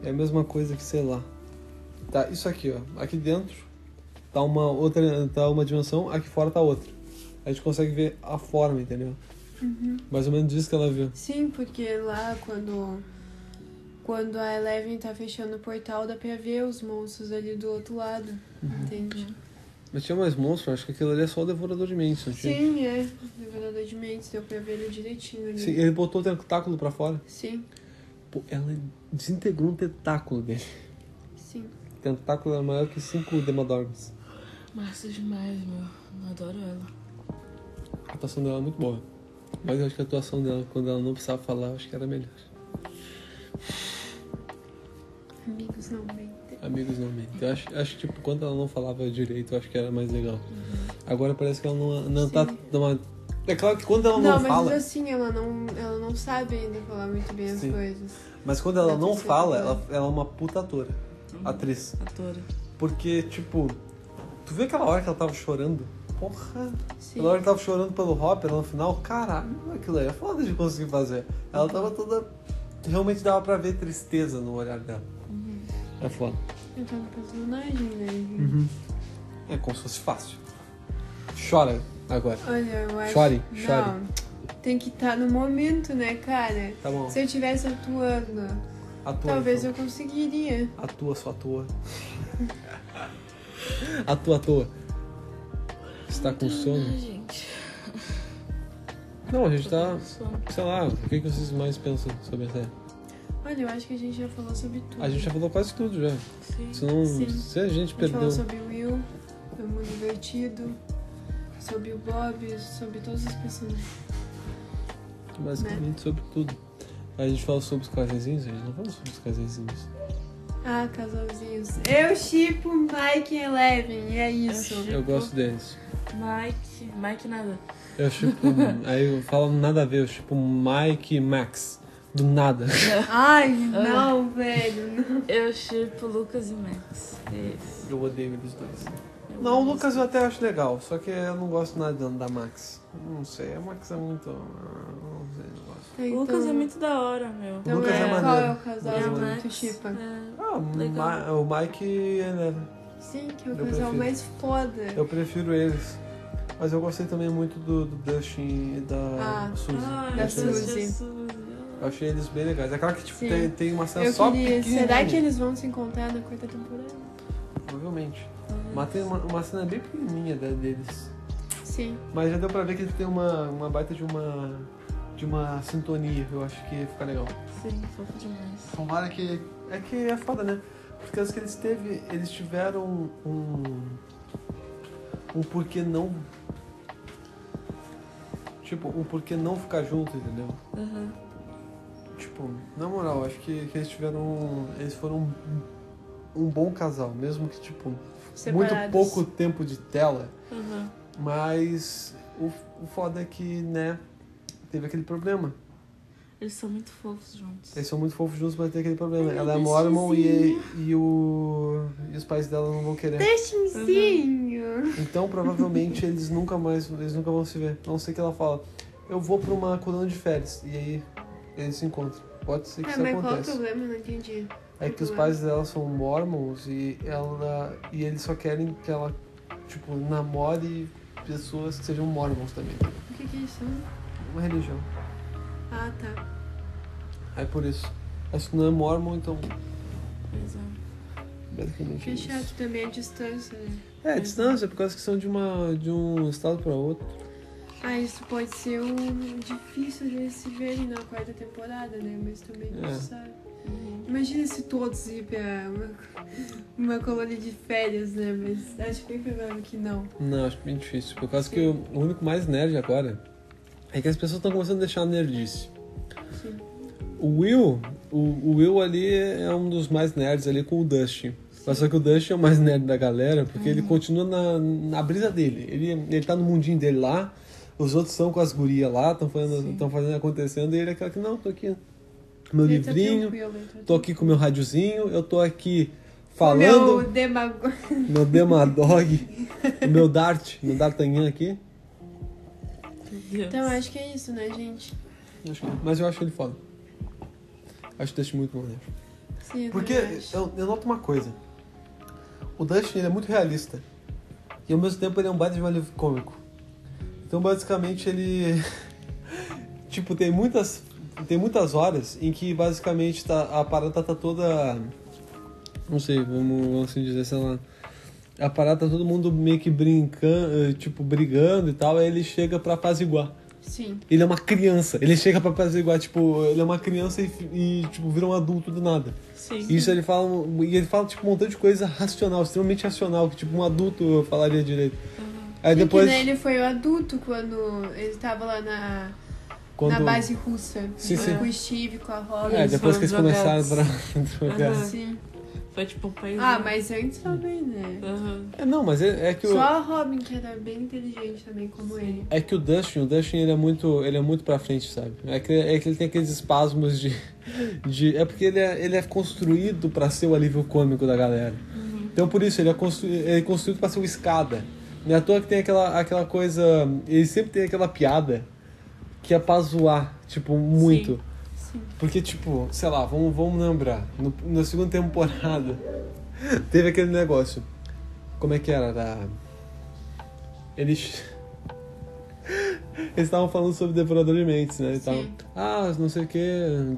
É a mesma coisa que, sei lá. Tá, isso aqui, ó. Aqui dentro tá uma outra. tá uma dimensão, aqui fora tá outra. A gente consegue ver a forma, entendeu? Mais ou menos isso que ela viu. Sim, porque lá quando. Quando a Eleven tá fechando o portal, dá pra ver os monstros ali do outro lado. Uhum. Entende? Mas tinha mais monstros, acho que aquilo ali é só o devorador de mentes, não tinha? Sim, é. Devorador de mentes, deu pra ver ele direitinho ali. Sim, ele botou o tentáculo pra fora. Sim, Pô, ela desintegrou um tentáculo dele. sim. O tentáculo era maior que cinco demodormes. Massa demais, meu. Eu adoro ela. A atuação dela é muito boa. Mas eu acho que a atuação dela, quando ela não precisava falar, acho que era melhor. Amigos não mentem. Amigos não mentem. Eu acho, acho que, tipo, quando ela não falava direito, eu acho que era mais legal. Agora parece que ela não, não tá Sim. numa... É claro que quando ela não, Não, mas fala... assim, ela não, ela não sabe ainda falar muito bem as Sim. coisas. Mas quando ela não fala, ela, ela é uma puta atora. Atriz. Atora. Porque, tipo... Tu viu aquela hora que ela tava chorando? Porra... Sim. Aquela hora que tava chorando pelo Hopper no final, caralho, aquilo aí é foda de conseguir fazer. Ela tava toda. Realmente dava pra ver tristeza no olhar dela. É foda. Então, personagem, né? Uhum. É como se fosse fácil. Chora agora. Olha, eu acho... Chore, não, chore. Tem que estar no momento, né, cara? Tá bom. Se eu estivesse atuando, Atua. talvez então. eu conseguiria. Atua, só atua. atua, atua. Está com sono? Gente. Não, a gente tá. Sei lá, o que vocês mais pensam sobre a série? Olha, eu acho que a gente já falou sobre tudo. A gente já falou quase tudo já. Sim. Se, não, Sim. se a gente A gente perdeu. falou sobre o Will, foi muito divertido. Sobre o Bob, sobre todos os personagens. Basicamente sobre tudo. A gente fala sobre os casaizinhos, a gente não fala sobre os casaizinhos. Ah, casalzinhos. Eu chipo Mike e Eleven, e é isso. Eu Eu gosto deles. Mike. Mike nada. Eu tipo. aí eu falo nada a ver, eu tipo Mike e Max. Do nada. Ai, não, velho. não. Eu chipo Lucas e Max. Isso. Eu odeio eles dois. Eu Não, o gosto. Lucas eu até acho legal, só que eu não gosto nada da- Max. Não sei, a Max é muito. ah, Não sei, não gosto. Tá, O Lucas então- é muito da hora, meu. Então, Lucas é é, qual maneiro. é o casal Lucas é que maneiro. tu chipa? É, Ah, o Legal. Ma- o Mike e a Eleven. Sim, que é o Eu casal prefiro. mais foda. Eu prefiro eles. Mas eu gostei também muito do, do Dustin e da Ah, Suzy. Ah, da eles- Suzy. Eu achei eles bem legais. É claro que tipo, tem, tem uma cena Eu só queria. pequenininha. Será que eles vão se encontrar na quarta temporada? Provavelmente. Mas tem uma, uma cena bem pequenininha da- deles. Sim. Mas já deu pra ver que eles têm uma, uma baita de uma de uma sintonia. Eu acho que fica legal. Sim, fofo demais. Tomara que... É que é foda, né? Porque as que eles teve, eles tiveram um... Um porquê não... Tipo, o porquê não ficar junto, entendeu? Aham. Tipo, na moral, acho que, que eles tiveram. Eles foram um, um bom casal, mesmo que, tipo, muito Separados. pouco tempo de tela. Aham. Mas o, o foda é que, né, teve aquele problema. Eles são muito fofos juntos. Eles são muito fofos juntos, mas tem aquele problema. Ai, Ela é deixa Mormon e, e, o, e os pais dela não vão querer. Deixinzinho. Então provavelmente eles nunca mais, eles nunca vão se ver. A não sei que ela fala, eu vou pra uma coluna de férias. E aí eles se encontram. Pode ser que Ah, isso mas qual o aconteça. problema? Não entendi. É que os pais dela são mormons e ela. E eles só querem que ela, tipo, namore pessoas que sejam mormons também. O que que é isso? Uma religião. Ah, tá. É por isso. Acho que não é mormon, então. Pois é. Basicamente. é Que isso. também a distância, né? É, a distância, por causa que são de, uma, de um estado para outro. Ah, isso pode ser um difícil de se verem na quarta temporada, né? Mas também não É. sabe. Imagina se todos ir pra uma, uma colônia de férias, né? Mas acho bem provável que não. Não, acho bem difícil. Por causa que o, o único mais nerd agora é que as pessoas estão começando a deixar a nerdice. Sim. O Will, o, o Will ali é um dos mais nerds ali com o Dustin. Mas Só que o Dustin é o mais nerd da galera, porque ele continua na, na brisa dele. Ele, ele tá no mundinho dele lá, os outros estão com as gurias lá, estão fazendo, tão fazendo acontecendo, e ele é aquele que, não, tô aqui. Meu livrinho, tá tô aqui com meu radiozinho, eu tô aqui falando, Meu demago... meu Demadog, o meu Dart, meu D'Artagnan aqui. Deus. Então acho que é isso, né, gente? Acho que- Mas eu acho ele foda. Acho o Dustin muito maneiro. Sim, eu Porque também acho. eu, eu noto uma coisa. O Dustin ele é muito realista. E ao mesmo tempo ele é um baita de um alívio cômico. Então basicamente ele. tipo, tem muitas. Tem muitas horas em que basicamente tá, a parada tá toda. Não sei, vamos, vamos assim dizer, sei lá. A parada todo mundo meio que brincando, tipo, brigando e tal, aí ele chega pra apaziguar. Sim. Ele é uma criança. Ele chega pra apaziguar, tipo, ele é uma criança e, e, tipo, vira um adulto do nada. Sim. Isso ele fala, e ele fala, tipo, um montão de coisa racional, extremamente racional, que, tipo, um adulto falaria direito. Aí Sim, depois, que, né, ele foi o adulto quando ele tava lá na, quando... na base russa. Sim, com sim. o Steve, com a Robin. É, depois que eles começaram pra drogar. Aham. Sim. Foi tipo um país. Ah, mas antes também, né? Aham. É, não, mas é, é que o... Só a Robin que era bem inteligente também, como ele. É que o Dustin, o Dustin ele é muito, ele é muito pra frente, sabe? É que, é que ele tem aqueles espasmos de, de, é porque ele é, ele é construído pra ser o alívio cômico da galera. Então por isso ele é, constru, ele é construído pra ser o escada. Não é à toa que tem aquela, aquela coisa, ele sempre tem aquela piada que é pra zoar, tipo muito. Sim. Porque tipo, sei lá, vamos, vamos lembrar, no, na segunda temporada teve aquele negócio. Como é que era? Da... Eles eles estavam falando sobre devorador de mentes, né? Tavam, ah, não sei o que,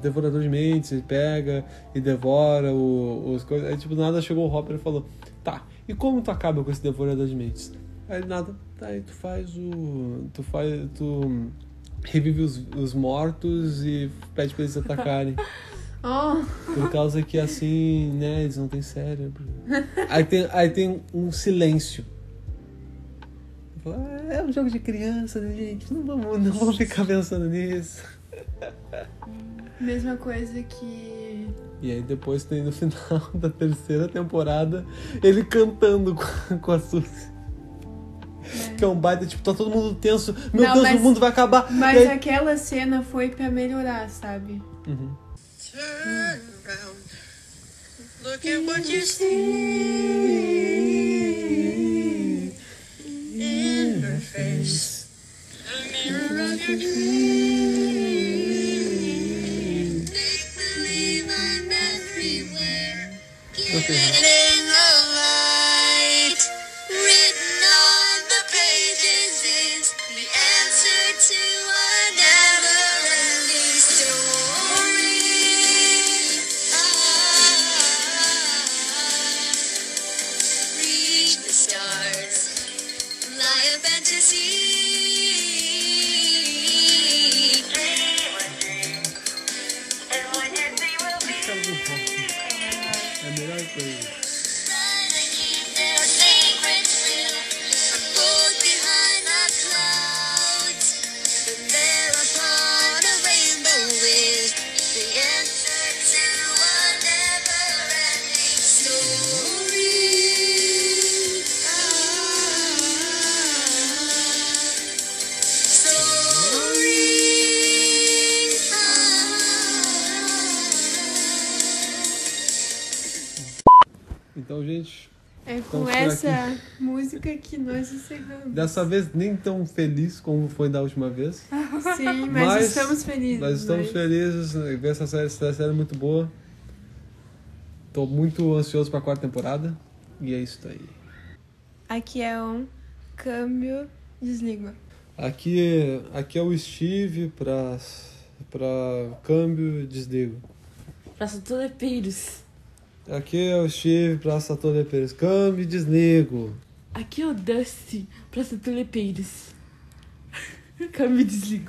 devorador de mentes, pega e devora o- os coisas. Aí, tipo, nada chegou o Hopper e falou, tá, e como tu acaba com esse devorador de mentes? Aí nada, tá, aí tu faz o. Tu faz. Tu revive os, os mortos e pede pra eles atacarem. Oh, Por causa que assim, né, eles não têm cérebro. Aí tem, aí tem um silêncio. "Ah, É um jogo de criança, né, gente? Não vamos, não vamos ficar pensando nisso. mesma coisa que. E aí depois tem no final da terceira temporada ele cantando com, com a Suzy. Que é um baita, tipo, tá todo mundo tenso. Meu Não, Deus, mas- o mundo vai acabar. Mas aí- aquela cena foi pra melhorar, sabe? Uhum. Turn around. Look at what you see in her face. The mirror of your dreams. Make Então, gente, É com essa música que nós encerramos. dessa vez nem tão feliz como foi da última vez. Sim, mas, Mas estamos felizes. Nós estamos mas- felizes em ver essa série, essa série é muito boa. Tô muito ansioso pra quarta temporada. E é isso aí. Aqui é um câmbio, desliga. Aqui, aqui é o Steve pra, pra câmbio desligo. Pra Satolepeiros. Aqui é o Steve pra Saturno Pérez. Câmbio desligo. Aqui é o Dusty pra Satolepeiros. Câmbio e desligo.